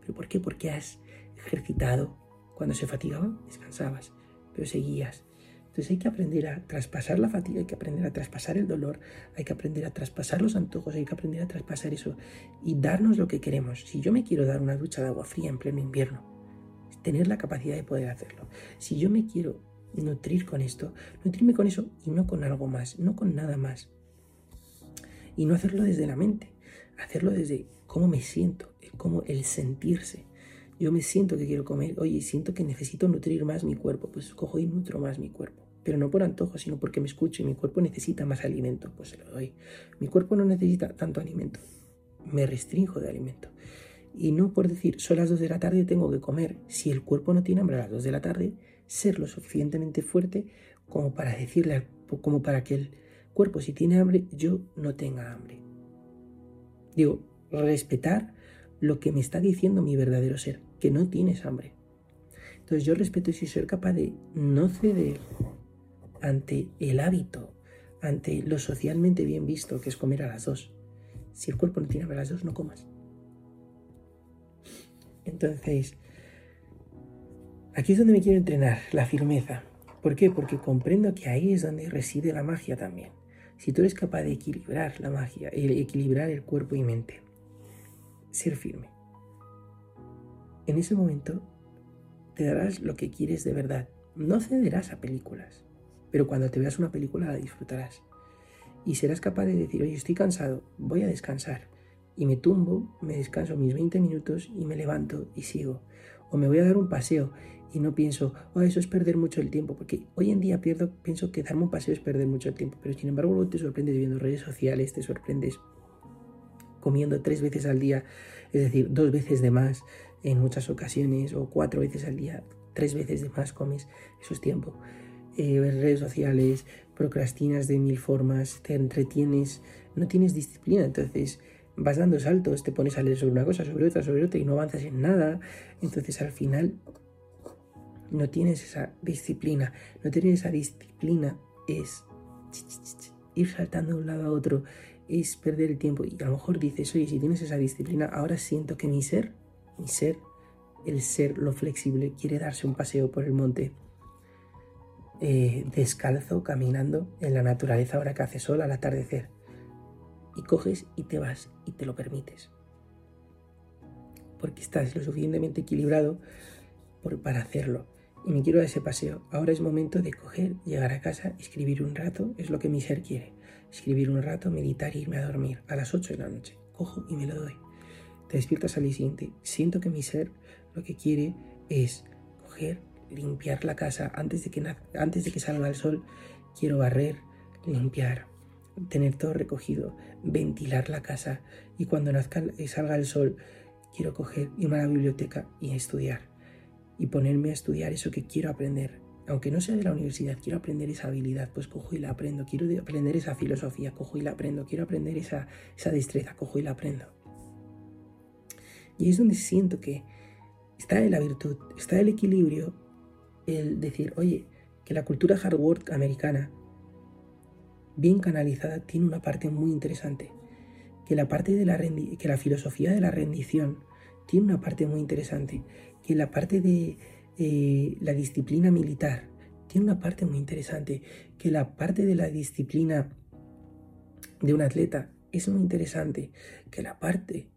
¿Pero por qué? Porque has ejercitado cuando se fatigaba, descansabas, pero seguías. Entonces hay que aprender a traspasar la fatiga, hay que aprender a traspasar el dolor, hay que aprender a traspasar los antojos, hay que aprender a traspasar eso y darnos lo que queremos. Si yo me quiero dar una ducha de agua fría en pleno invierno, tener la capacidad de poder hacerlo. Si yo me quiero nutrir con esto, nutrirme con eso y no con algo más, no con nada más. Y no hacerlo desde la mente, hacerlo desde cómo me siento, cómo el sentirse yo me siento que quiero comer, oye, siento que necesito nutrir más mi cuerpo, pues cojo y nutro más mi cuerpo. pero no por antojo, sino porque me escucho y mi cuerpo necesita más alimento, pues se lo doy. Mi cuerpo no necesita tanto alimento, me restringo de alimento. Y no por decir, son las 2 de la tarde, tengo que comer. Si el cuerpo no tiene hambre a las 2 de la tarde, ser lo suficientemente fuerte como para decirle, como para que el cuerpo, si tiene hambre, yo no tenga hambre. Digo, respetar lo que me está diciendo mi verdadero ser, que no tienes hambre. Entonces yo respeto y si soy capaz de no ceder ante el hábito, ante lo socialmente bien visto, que es comer a las dos. Si el cuerpo no tiene hambre a las dos, no comas. Entonces, aquí es donde me quiero entrenar, la firmeza. ¿Por qué? Porque comprendo que ahí es donde reside la magia también. Si tú eres capaz de equilibrar la magia, equilibrar el cuerpo y mente, ser firme. En ese momento te darás lo que quieres de verdad. No cederás a películas, pero cuando te veas una película la disfrutarás. Y serás capaz de decir, oye, estoy cansado, voy a descansar y me tumbo, me descanso mis 20 minutos y me levanto y sigo. O me voy a dar un paseo y no pienso, oh, eso es perder mucho el tiempo, porque hoy en día pierdo, pienso que darme un paseo es perder mucho el tiempo, pero sin embargo luego te sorprendes viendo redes sociales, te sorprendes comiendo tres veces al día, es decir, dos veces de más en muchas ocasiones, o cuatro veces al día, tres veces de más comes, eso es tiempo. Eh, redes sociales, procrastinas de mil formas, te entretienes, no tienes disciplina, entonces vas dando saltos, te pones a leer sobre una cosa, sobre otra, sobre otra y no avanzas en nada. Entonces al final no tienes esa disciplina. No tener esa disciplina es ir saltando de un lado a otro, es perder el tiempo. Y a lo mejor dices, oye, si tienes esa disciplina, ahora siento que mi ser, mi ser, el ser, lo flexible, quiere darse un paseo por el monte. Eh, descalzo, caminando en la naturaleza ahora que hace sol al atardecer y coges y te vas y te lo permites. Porque estás lo suficientemente equilibrado por, para hacerlo. Y me quiero dar ese paseo. Ahora es momento de coger, llegar a casa, escribir un rato, es lo que mi ser quiere. Escribir un rato, meditar e irme a dormir a las 8 de la noche. Cojo y me lo doy. Te despiertas al día siguiente. Siento que mi ser lo que quiere es coger, limpiar la casa antes de que, salga el sol. Quiero barrer, limpiar, tener todo recogido, ventilar la casa y cuando nazca y salga el sol quiero coger, irme a la biblioteca y estudiar y ponerme a estudiar eso que quiero aprender. Aunque no sea de la universidad, quiero aprender esa habilidad, pues cojo y la aprendo. Quiero aprender esa filosofía, cojo y la aprendo. Quiero aprender esa, esa destreza, cojo y la aprendo. Y es donde siento que está la virtud, está el equilibrio, el decir, oye, que la cultura hard work americana bien canalizada, tiene una parte muy interesante. Que la parte de la que la filosofía de la rendición tiene una parte muy interesante. Que la parte de eh, la disciplina militar tiene una parte muy interesante. Que la parte de la disciplina de un atleta es muy interesante. Que la parte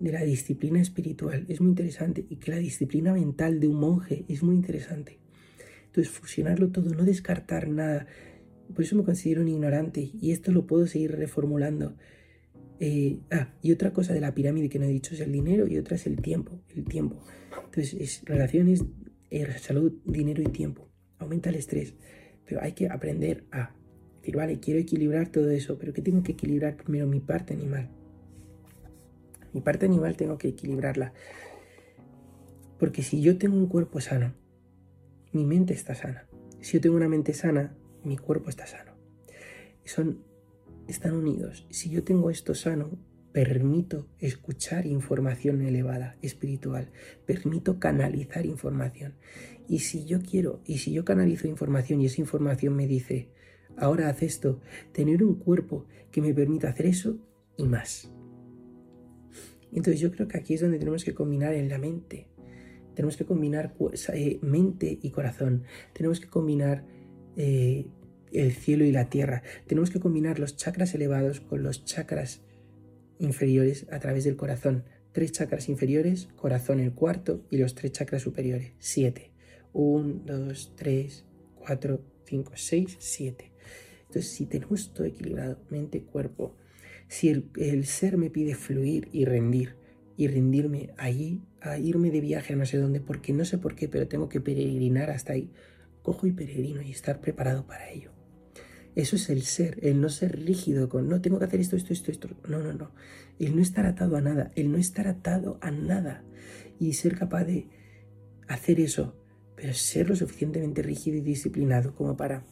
de la disciplina espiritual es muy interesante. Y que la disciplina mental de un monje es muy interesante. Entonces, fusionarlo todo, no descartar nada, por eso me considero un ignorante y esto lo puedo seguir reformulando. Eh, ah, y otra cosa de la pirámide que no he dicho es el dinero y otra es el tiempo. El tiempo. Entonces, es relaciones, eh, salud, dinero y tiempo. Aumenta el estrés. Pero hay que aprender a decir, vale, quiero equilibrar todo eso, pero ¿qué tengo que equilibrar primero? Mi parte animal. Mi parte animal tengo que equilibrarla. Porque si yo tengo un cuerpo sano, mi mente está sana. Si yo tengo una mente sana, mi cuerpo está sano. Son, están unidos. Si yo tengo esto sano, permito escuchar información elevada, espiritual, permito canalizar información. Y si yo quiero, y si yo canalizo información y esa información me dice, ahora haz esto, tener un cuerpo que me permita hacer eso y más. Entonces yo creo que aquí es donde tenemos que combinar en la mente. Tenemos que combinar eh, mente y corazón. Tenemos que combinar eh, el cielo y la tierra. Tenemos que combinar los chakras elevados con los chakras inferiores a través del corazón. Tres chakras inferiores, corazón el cuarto y los tres chakras superiores. Siete. Un, dos, tres, cuatro, cinco, seis, siete. Entonces, si tenemos todo equilibrado, mente, cuerpo, si el, ser me pide fluir y rendir, y rendirme allí, a irme de viaje a no sé dónde, porque no sé por qué, pero tengo que peregrinar hasta ahí, cojo y peregrino y estar preparado para ello. Eso es el ser, el no ser rígido con, no, tengo que hacer esto, esto, esto, esto. No, no, no. El no estar atado a nada, el no estar atado a nada y ser capaz de hacer eso, pero ser lo suficientemente rígido y disciplinado como para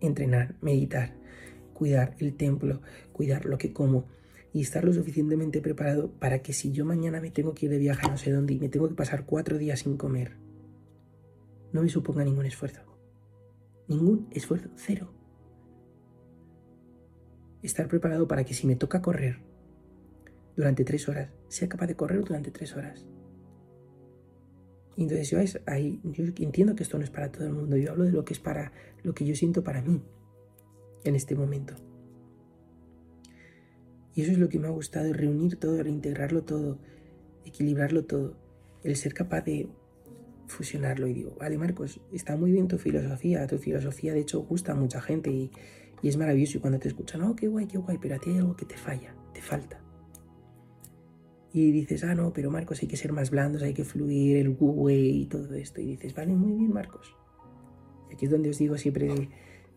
entrenar, meditar, cuidar el templo, cuidar lo que como y estar lo suficientemente preparado para que si yo mañana me tengo que ir de viaje a no sé dónde y me tengo que pasar cuatro días sin comer, no me suponga ningún esfuerzo. Ningún esfuerzo, cero estar preparado para que si me toca correr durante tres horas, sea capaz de correr durante tres horas. Y entonces yo, ahí, yo entiendo que esto no es para todo el mundo, yo hablo de lo que es para lo que yo siento para mí en este momento. Y eso es lo que me ha gustado, reunir todo, reintegrarlo todo, equilibrarlo todo, el ser capaz de fusionarlo. Y digo, vale Marcos, está muy bien tu filosofía, tu filosofía de hecho gusta a mucha gente y, y es maravilloso y cuando te escuchan, oh, qué guay, qué guay, pero a ti hay algo que te falla, te falta. Y dices, ah, no, pero Marcos, hay que ser más blandos, hay que fluir, el güey y todo esto. Y dices, vale, muy bien, Marcos. Aquí es donde os digo siempre,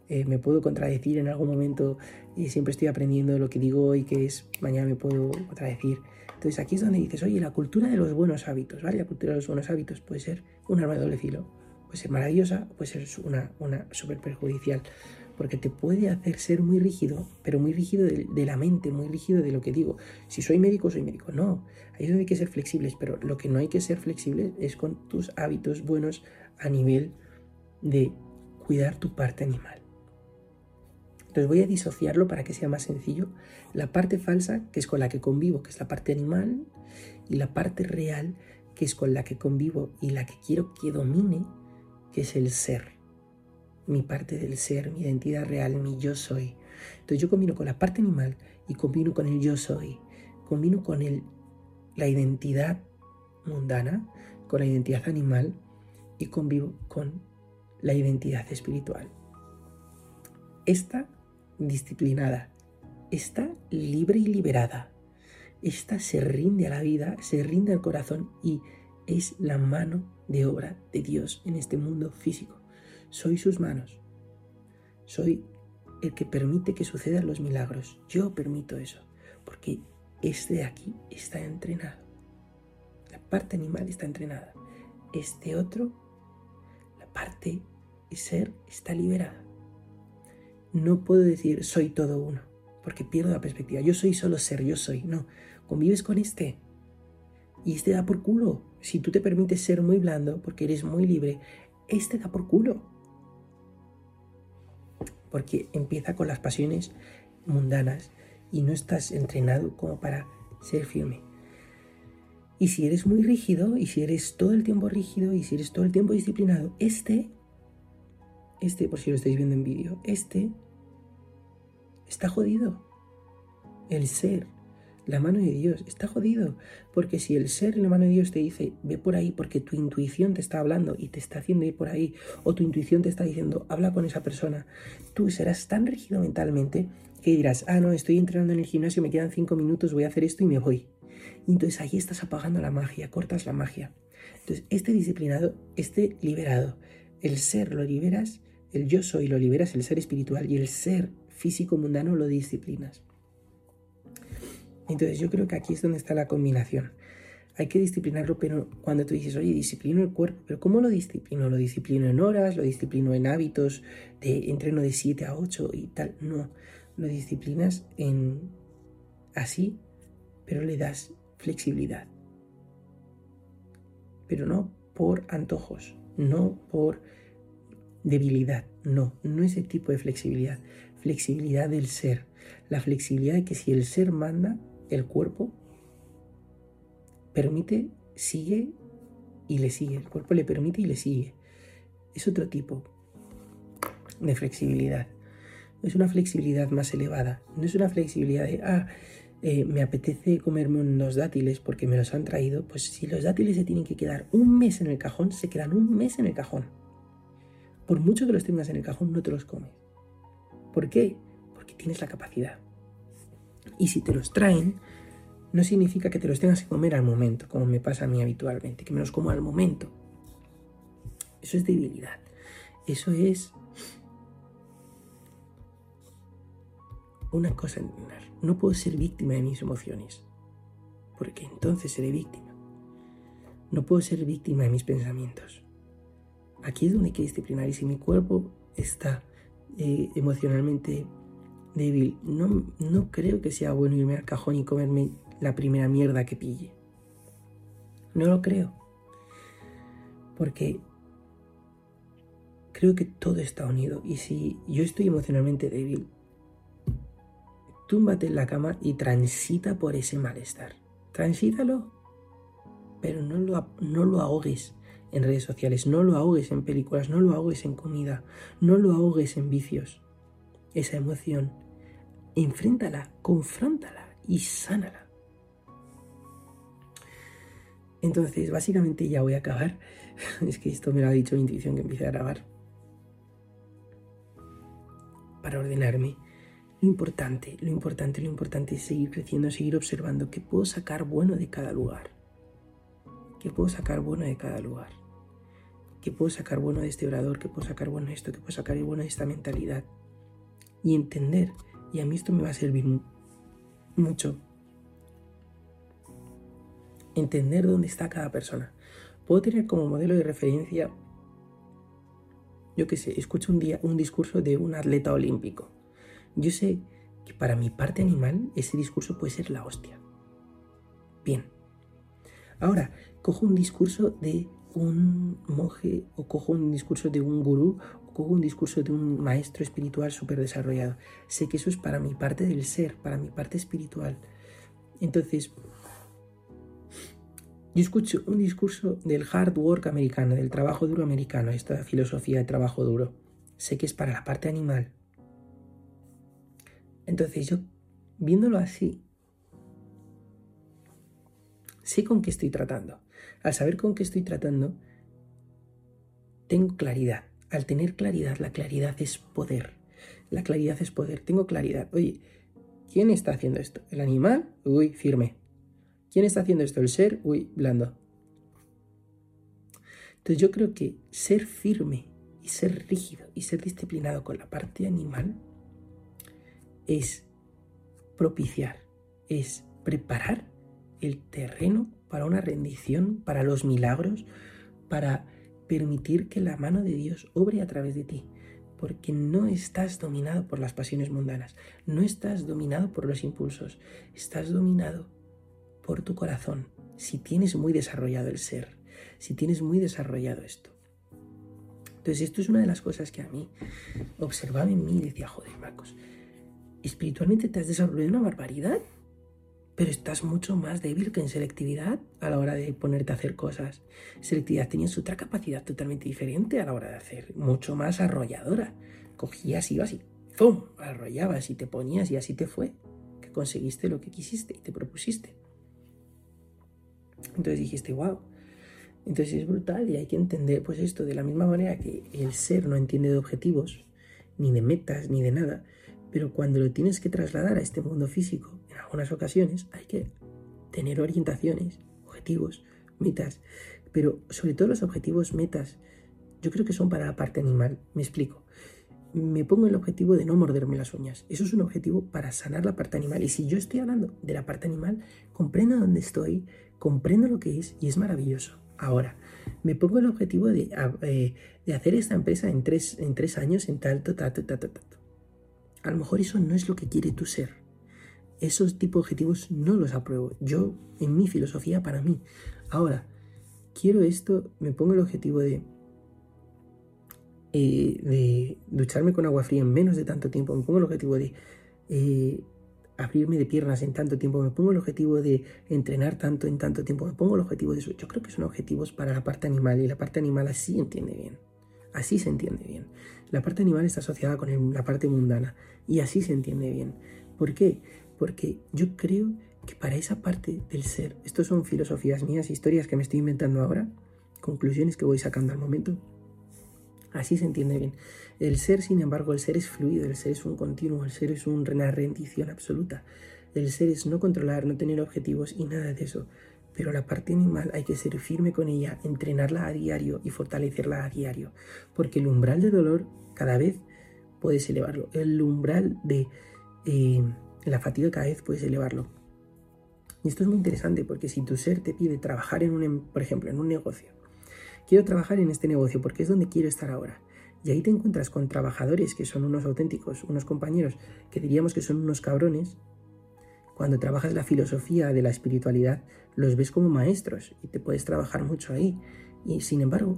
eh, me puedo contradecir en algún momento y siempre estoy aprendiendo lo que digo y que es, mañana me puedo contradecir. Entonces aquí es donde dices, oye, la cultura de los buenos hábitos, ¿vale? La cultura de los buenos hábitos puede ser un arma de doble filo, puede ser maravillosa, puede ser una, una súper perjudicial porque te puede hacer ser muy rígido, pero muy rígido de, la mente, muy rígido de lo que digo. Si soy médico, soy médico. No, ahí es donde hay que ser flexibles, pero lo que no hay que ser flexibles es con tus hábitos buenos a nivel de cuidar tu parte animal. Entonces voy a disociarlo para que sea más sencillo. La parte falsa, que es con la que convivo, que es la parte animal, y la parte real, que es con la que convivo y la que quiero que domine, que es el ser mi parte del ser, mi identidad real, mi yo soy. Entonces yo combino con la parte animal y combino con el yo soy. Combino con el, la identidad mundana, con la identidad animal y convivo con la identidad espiritual. Esta disciplinada, está libre y liberada. Esta se rinde a la vida, se rinde al corazón y es la mano de obra de Dios en este mundo físico. Soy sus manos. Soy el que permite que sucedan los milagros. Yo permito eso, porque este de aquí está entrenado. La parte animal está entrenada. Este otro, la parte ser, está liberada. No puedo decir soy todo uno, porque pierdo la perspectiva. Yo soy solo ser, yo soy. No, convives con este. Y este da por culo. Si tú te permites ser muy blando, porque eres muy libre, este da por culo porque empieza con las pasiones mundanas y no estás entrenado como para ser firme. Y si eres muy rígido, y si eres todo el tiempo rígido, y si eres todo el tiempo disciplinado, este, este, por si lo estáis viendo en vídeo, este está jodido. El ser la mano de Dios. Está jodido. Porque si el ser en la mano de Dios te dice, ve por ahí porque tu intuición te está hablando y te está haciendo ir por ahí, o tu intuición te está diciendo, habla con esa persona, tú serás tan rígido mentalmente que dirás, ah, no, estoy entrenando en el gimnasio, me quedan cinco minutos, voy a hacer esto y me voy. Y entonces ahí estás apagando la magia, cortas la magia. Entonces, este disciplinado, este liberado, el ser lo liberas, el yo soy lo liberas, el ser espiritual, y el ser físico mundano lo disciplinas. Entonces yo creo que aquí es donde está la combinación. Hay que disciplinarlo, pero cuando tú dices, oye, disciplino el cuerpo, pero ¿cómo lo disciplino? ¿Lo disciplino en horas? ¿Lo disciplino en hábitos de entreno de 7 a 8 y tal? No, lo disciplinas en así, pero le das flexibilidad. Pero no por antojos, no por debilidad, no, no ese tipo de flexibilidad, flexibilidad del ser, la flexibilidad de que si el ser manda, el cuerpo permite, sigue y le sigue. El cuerpo le permite y le sigue. Es otro tipo de flexibilidad. Es una flexibilidad más elevada. No es una flexibilidad de, ah, eh, me apetece comerme unos dátiles porque me los han traído. Pues si los dátiles se tienen que quedar un mes en el cajón, se quedan un mes en el cajón. Por mucho que los tengas en el cajón, no te los comes. ¿Por qué? Porque tienes la capacidad. Y si te los traen, no significa que te los tengas que comer al momento, como me pasa a mí habitualmente, que me los como al momento. Eso es debilidad. Eso es una cosa No puedo ser víctima de mis emociones, porque entonces seré víctima. No puedo ser víctima de mis pensamientos. Aquí es donde hay que disciplinar y si mi cuerpo está eh, emocionalmente débil, no, no creo que sea bueno irme al cajón y comerme la primera mierda que pille. No lo creo. Porque creo que todo está unido. Y si yo estoy emocionalmente débil, túmbate en la cama y transita por ese malestar. Transítalo. Pero no lo, no lo ahogues en redes sociales, no lo ahogues en películas, no lo ahogues en comida, no lo ahogues en vicios. Esa emoción, enfréntala, confróntala y sánala. Entonces, básicamente ya voy a acabar. [laughs] Es que esto me lo ha dicho mi intuición que empiece a grabar. Para ordenarme. Lo importante, lo importante, lo importante es seguir creciendo, seguir observando qué puedo sacar bueno de cada lugar. ¿Qué puedo sacar bueno de cada lugar? ¿Qué puedo sacar bueno de este orador? ¿Qué puedo sacar bueno de esto? ¿Qué puedo sacar bueno de esta mentalidad? Y entender, y a mí esto me va a servir mucho, entender dónde está cada persona. Puedo tener como modelo de referencia, yo qué sé, escucho un día un discurso de un atleta olímpico. Yo sé que para mi parte animal ese discurso puede ser la hostia. Bien. Ahora, cojo un discurso de un monje o cojo un discurso de un gurú o cojo un discurso de un maestro espiritual súper desarrollado. Sé que eso es para mi parte del ser, para mi parte espiritual. Entonces, yo escucho un discurso del hard work americano, del trabajo duro americano, esta filosofía de trabajo duro. Sé que es para la parte animal. Entonces yo, viéndolo así, sé con qué estoy tratando. Al saber con qué estoy tratando, tengo claridad. Al tener claridad, la claridad es poder. La claridad es poder. Tengo claridad. Oye, ¿quién está haciendo esto? ¿El animal? Uy, firme. ¿Quién está haciendo esto? El ser, uy, blando. Entonces yo creo que ser firme y ser rígido y ser disciplinado con la parte animal es propiciar, es preparar el terreno para una rendición, para los milagros, para permitir que la mano de Dios obre a través de ti, porque no estás dominado por las pasiones mundanas, no estás dominado por los impulsos, estás dominado por tu corazón, si tienes muy desarrollado el ser, si tienes muy desarrollado esto. Entonces esto es una de las cosas que a mí observaba en mí y decía, joder, Marcos, espiritualmente te has desarrollado una barbaridad, pero estás mucho más débil que en selectividad a la hora de ponerte a hacer cosas. Selectividad tenías otra capacidad totalmente diferente a la hora de hacer, mucho más arrolladora. Cogías, ibas y ¡pum! arrollabas y te ponías y así te fue, que conseguiste lo que quisiste y te propusiste. Entonces dijiste, wow. Entonces es brutal y hay que entender pues esto de la misma manera que el ser no entiende de objetivos, ni de metas, ni de nada, pero cuando lo tienes que trasladar a este mundo físico, en algunas ocasiones hay que tener orientaciones, objetivos, metas, pero sobre todo los objetivos, metas, yo creo que son para la parte animal, me explico. Me pongo el objetivo de no morderme las uñas. Eso es un objetivo para sanar la parte animal. Y si yo estoy hablando de la parte animal, comprendo dónde estoy, comprendo lo que es y es maravilloso. Ahora, me pongo el objetivo de, eh, hacer esta empresa en tres, en tres años en tal, tal, tal, tal, tal, A lo mejor eso no es lo que quiere tu ser. Esos tipos de objetivos no los apruebo. Yo, en mi filosofía, para mí. Ahora, quiero esto, me pongo el objetivo de, eh, de ducharme con agua fría en menos de tanto tiempo. Me pongo el objetivo de eh, abrirme de piernas en tanto tiempo, me pongo el objetivo de entrenar tanto en tanto tiempo, me pongo el objetivo de eso. Yo creo que son objetivos para la parte animal y la parte animal así entiende bien. Así se entiende bien. La parte animal está asociada con la parte mundana y así se entiende bien. ¿Por qué? Porque yo creo que para esa parte del ser, estos son filosofías mías, historias que me estoy inventando ahora, conclusiones que voy sacando al momento, Así se entiende bien. El ser, sin embargo, el ser es fluido, el ser es un continuo, el ser es una rendición absoluta. El ser es no controlar, no tener objetivos y nada de eso. Pero la parte animal hay que ser firme con ella, entrenarla a diario y fortalecerla a diario. Porque el umbral de dolor cada vez puedes elevarlo. El umbral de eh, la fatiga cada vez puedes elevarlo. Y esto es muy interesante porque si tu ser te pide trabajar en un, em, por ejemplo, en un negocio, quiero trabajar en este negocio porque es donde quiero estar ahora. Y ahí te encuentras con trabajadores que son unos auténticos, unos compañeros que diríamos que son unos cabrones. Cuando trabajas la filosofía de la espiritualidad, los ves como maestros y te puedes trabajar mucho ahí. Y sin embargo,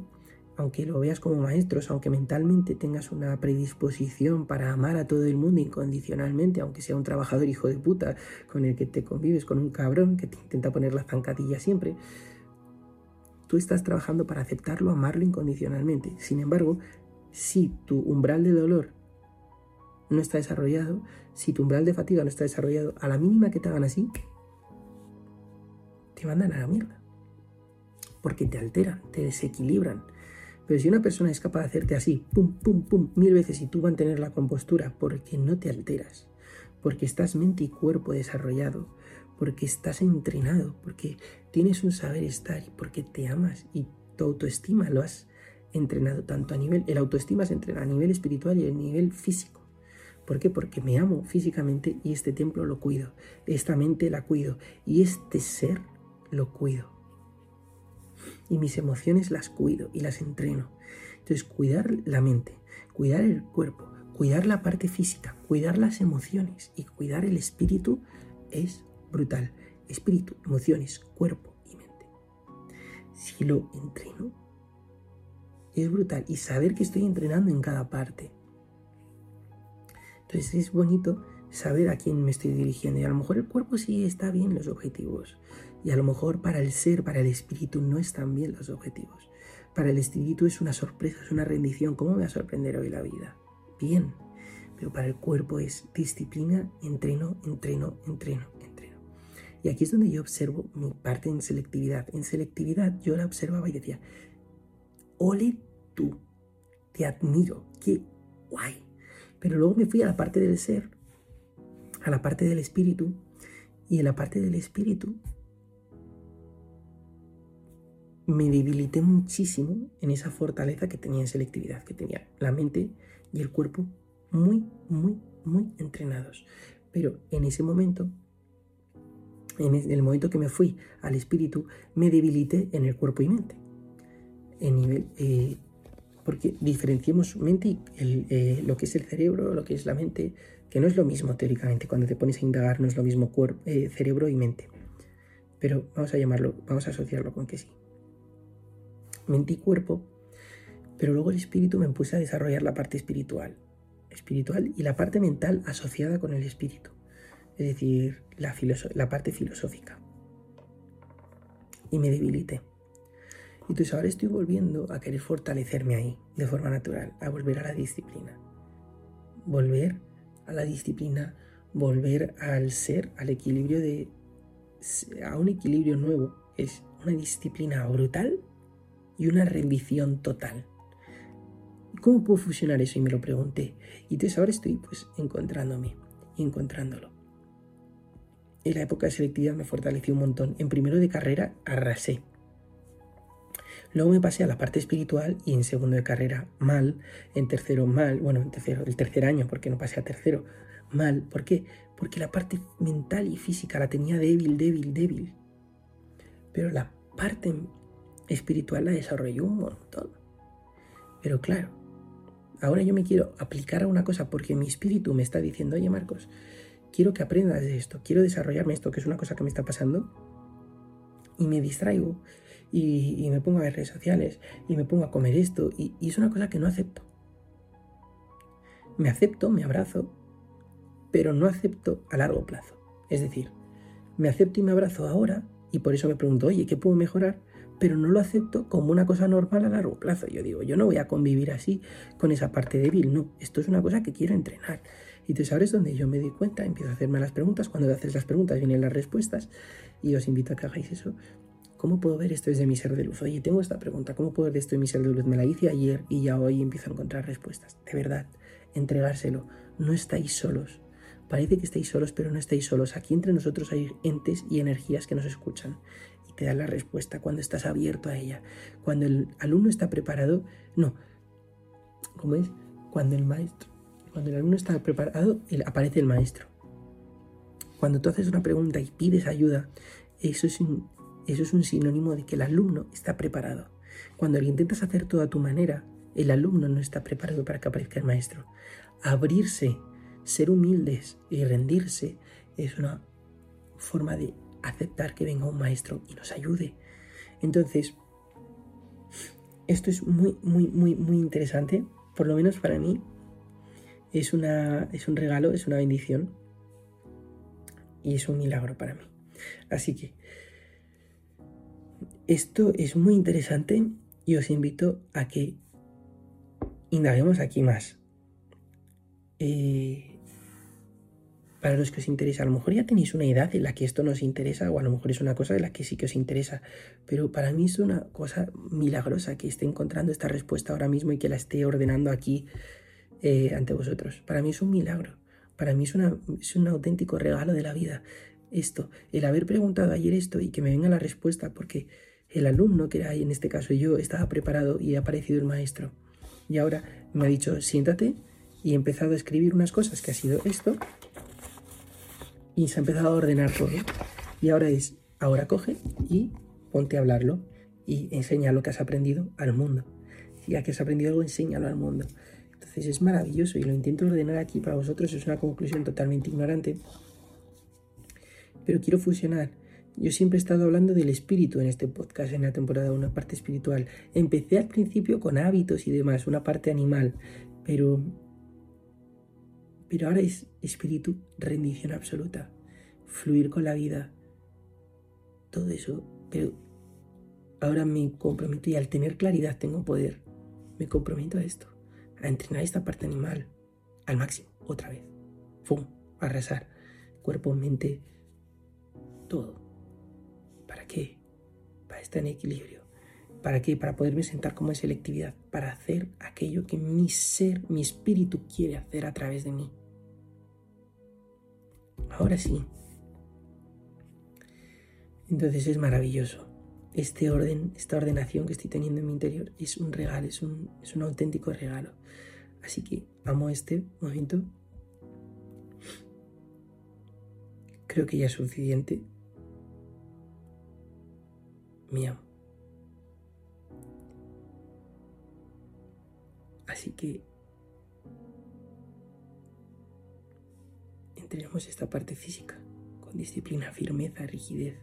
aunque lo veas como maestros, aunque mentalmente tengas una predisposición para amar a todo el mundo incondicionalmente, aunque sea un trabajador hijo de puta con el que te convives, con un cabrón que te intenta poner la zancadilla siempre, tú estás trabajando para aceptarlo, amarlo incondicionalmente. Sin embargo, si tu umbral de dolor no está desarrollado, si tu umbral de fatiga no está desarrollado, a la mínima que te hagan así, te mandan a la mierda. Porque te alteran, te desequilibran. Pero si una persona es capaz de hacerte así, pum, pum, pum, mil veces y tú mantener la compostura porque no te alteras, porque estás mente y cuerpo desarrollado, porque estás entrenado, porque tienes un saber estar y porque te amas y tu autoestima lo has entrenado tanto a nivel, el autoestima se entrena a nivel espiritual y a nivel físico. ¿Por qué? Porque me amo físicamente y este templo lo cuido, esta mente la cuido y este ser lo cuido. Y mis emociones las cuido y las entreno. Entonces, cuidar la mente, cuidar el cuerpo, cuidar la parte física, cuidar las emociones y cuidar el espíritu es brutal. Espíritu, emociones, cuerpo y mente. Si lo entreno, es brutal. Y saber que estoy entrenando en cada parte. Entonces es bonito saber a quién me estoy dirigiendo. Y a lo mejor el cuerpo sí está bien los objetivos. Y a lo mejor para el ser, para el espíritu, no están bien los objetivos. Para el espíritu es una sorpresa, es una rendición. ¿Cómo me va a sorprender hoy la vida? Bien. Pero para el cuerpo es disciplina, entreno, entreno, entreno, entreno. Y aquí es donde yo observo mi parte en selectividad. En selectividad yo la observaba y decía, ole tú, te admiro, qué guay. Pero luego me fui a la parte del ser, a la parte del espíritu, y en la parte del espíritu me debilité muchísimo en esa fortaleza que tenía en selectividad, que tenía la mente y el cuerpo muy, muy, muy entrenados. Pero en ese momento, en el momento que me fui al espíritu, me debilité en el cuerpo y mente. En nivel, eh, porque diferenciemos mente y eh, lo que es el cerebro, lo que es la mente, que no es lo mismo teóricamente, cuando te pones a indagar no es lo mismo cuerpo, eh, cerebro y mente. Pero vamos a llamarlo, vamos a asociarlo con que sí. Mente y cuerpo, pero luego el espíritu me puse a desarrollar la parte espiritual, espiritual y la parte mental asociada con el espíritu, es decir, la, la parte filosófica. Y me debilité. Y entonces ahora estoy volviendo a querer fortalecerme ahí, de forma natural, a volver a la disciplina. Volver a la disciplina, volver al ser, al equilibrio de... a un equilibrio nuevo. Es una disciplina brutal y una rendición total. ¿Cómo puedo fusionar eso? Y me lo pregunté. Y entonces ahora estoy pues encontrándome y encontrándolo. En la época de selectividad me fortaleció un montón. En primero de carrera arrasé. Luego me pasé a la parte espiritual y en segundo de carrera mal, en tercero mal, bueno, en tercero, el tercer año, porque no pasé a tercero, mal. ¿Por qué? Porque la parte mental y física la tenía débil, débil, débil. Pero la parte espiritual la desarrolló un montón. Pero claro, ahora yo me quiero aplicar a una cosa porque mi espíritu me está diciendo, oye Marcos, quiero que aprendas de esto, quiero desarrollarme esto, que es una cosa que me está pasando, y me distraigo y, me pongo a ver redes sociales y me pongo a comer esto y, y es una cosa que no acepto. Me acepto, me abrazo, pero no acepto a largo plazo. Es decir, me acepto y me abrazo ahora y por eso me pregunto, oye, ¿qué puedo mejorar? Pero no lo acepto como una cosa normal a largo plazo. Yo digo, yo no voy a convivir así con esa parte débil, no, esto es una cosa que quiero entrenar. Y entonces ahora es donde yo me doy cuenta, empiezo a hacerme las preguntas, cuando te haces las preguntas vienen las respuestas y os invito a que hagáis eso ¿Cómo puedo ver esto desde mi ser de luz? Oye, tengo esta pregunta, ¿cómo puedo ver esto en mi ser de luz? Me la hice ayer y ya hoy empiezo a encontrar respuestas. De verdad, entregárselo. No estáis solos. Parece que estáis solos, pero no estáis solos. Aquí entre nosotros hay entes y energías que nos escuchan. Y te da la respuesta, cuando estás abierto a ella. Cuando el alumno está preparado, no, ¿cómo es? Cuando el maestro, cuando el alumno está preparado, aparece el maestro. Cuando tú haces una pregunta y pides ayuda, eso es, un, eso es un sinónimo de que el alumno está preparado. Cuando lo intentas hacer todo a tu manera, el alumno no está preparado para que aparezca el maestro. Abrirse, ser humildes y rendirse es una forma de aceptar que venga un maestro y nos ayude. Entonces, esto es muy, muy, muy, muy interesante. Por lo menos para mí es, una, es un regalo, es una bendición y es un milagro para mí. Así que esto es muy interesante y os invito a que indaguemos aquí más. Eh, para los que os interesa, a lo mejor ya tenéis una edad en la que esto nos interesa o a lo mejor es una cosa de la que sí que os interesa, pero para mí es una cosa milagrosa que esté encontrando esta respuesta ahora mismo y que la esté ordenando aquí eh, ante vosotros. Para mí es un milagro. Para mí es, un auténtico regalo de la vida esto, el haber preguntado ayer esto y que me venga la respuesta, porque el alumno, que era en este caso yo, estaba preparado y ha aparecido el maestro. Y ahora me ha dicho, siéntate y he empezado a escribir unas cosas que ha sido esto y se ha empezado a ordenar todo. Y ahora es, ahora coge y ponte a hablarlo y enseña lo que has aprendido al mundo. Ya que has aprendido algo, enséñalo al mundo es maravilloso y lo intento ordenar aquí para vosotros. Es una conclusión totalmente ignorante. Pero quiero fusionar. Yo siempre he estado hablando del espíritu en este podcast, en la temporada, una parte espiritual. Empecé al principio con hábitos y demás, una parte animal, pero, pero ahora es espíritu, rendición absoluta, fluir con la vida, todo eso. Pero ahora me comprometo y al tener claridad tengo poder. Me comprometo a esto a entrenar esta parte animal al máximo, otra vez. ¡Fum! A rezar. Cuerpo, mente, todo. ¿Para qué? Para estar en equilibrio. ¿Para qué? Para poderme sentar como en selectividad. Para hacer aquello que mi ser, mi espíritu quiere hacer a través de mí. Ahora sí. Entonces es maravilloso. Este orden, esta ordenación que estoy teniendo en mi interior es un regalo, es un, es un auténtico regalo. Así que amo este momento. Creo que ya es suficiente. Amo. Así que entrenemos esta parte física con disciplina, firmeza, rigidez.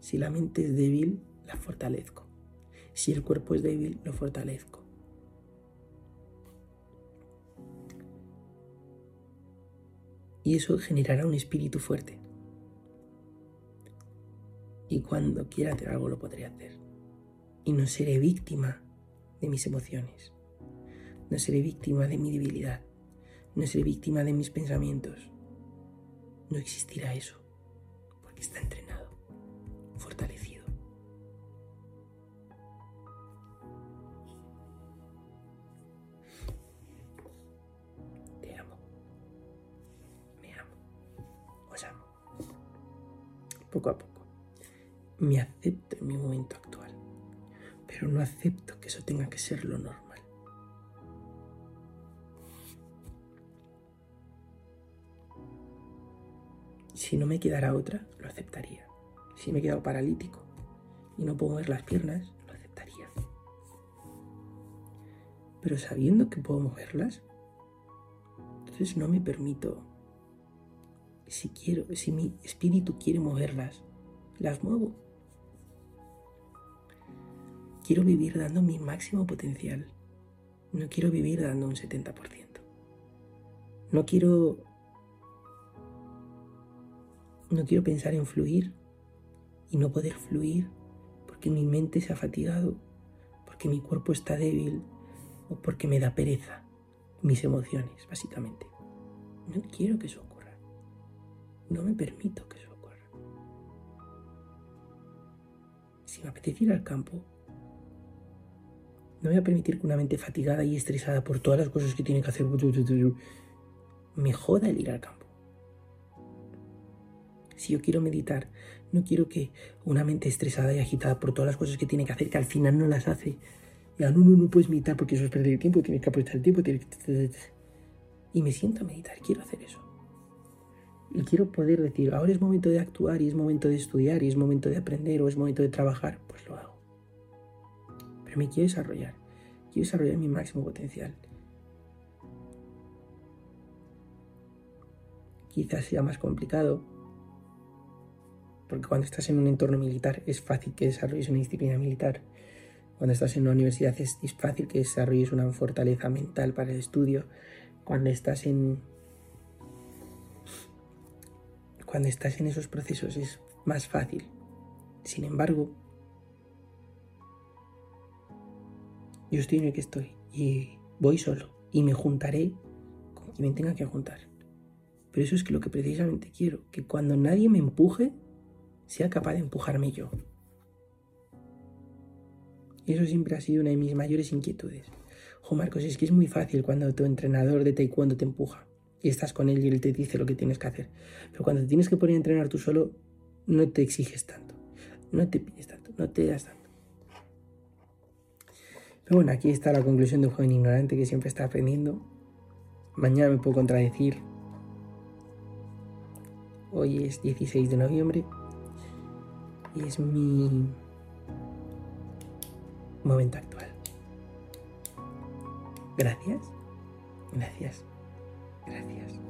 Si la mente es débil, la fortalezco. Si el cuerpo es débil, lo fortalezco. Y eso generará un espíritu fuerte. Y cuando quiera hacer algo lo podré hacer. Y no seré víctima de mis emociones. No seré víctima de mi debilidad. No seré víctima de mis pensamientos. No existirá eso. Porque está entrenado, fortalecido. poco a poco. Me acepto en mi momento actual, pero no acepto que eso tenga que ser lo normal. Si no me quedara otra, lo aceptaría. Si me he quedado paralítico y no puedo mover las piernas, lo aceptaría. Pero sabiendo que puedo moverlas, entonces no me permito si quiero, si mi espíritu quiere moverlas, las muevo. Quiero vivir dando mi máximo potencial. No quiero vivir dando un 70%. No quiero no quiero pensar en fluir y no poder fluir porque mi mente se ha fatigado, porque mi cuerpo está débil o porque me da pereza mis emociones, básicamente. No quiero que eso no me permito que eso ocurra. Si me apetece ir al campo, no voy a permitir que una mente fatigada y estresada por todas las cosas que tiene que hacer me joda el ir al campo. Si yo quiero meditar, no quiero que una mente estresada y agitada por todas las cosas que tiene que hacer, que al final no las hace. Ya, no, no, no puedes meditar porque eso es perder el tiempo, tienes que aprovechar el tiempo. Y me siento a meditar, quiero hacer eso. Y quiero poder decir, ahora es momento de actuar y es momento de estudiar y es momento de aprender o es momento de trabajar, pues lo hago. Pero me quiero desarrollar, quiero desarrollar mi máximo potencial. Quizás sea más complicado, porque cuando estás en un entorno militar es fácil que desarrolles una disciplina militar. Cuando estás en una universidad es fácil que desarrolles una fortaleza mental para el estudio. Cuando estás en cuando estás en esos procesos es más fácil. Sin embargo, yo estoy en el que estoy y voy solo y me juntaré con quien me tenga que juntar. Pero eso es que lo que precisamente quiero, que cuando nadie me empuje, sea capaz de empujarme yo. Eso siempre ha sido una de mis mayores inquietudes. Jo, Marcos, es que es muy fácil cuando tu entrenador de taekwondo te empuja y estás con él y él te dice lo que tienes que hacer. Pero cuando te tienes que poner a entrenar tú solo, no te exiges tanto, no te pides tanto, no te das tanto. Pero bueno, aquí está la conclusión de un joven ignorante que siempre está aprendiendo. Mañana me puedo contradecir. Hoy es 16 de noviembre y es mi momento actual. Gracias, gracias, gracias.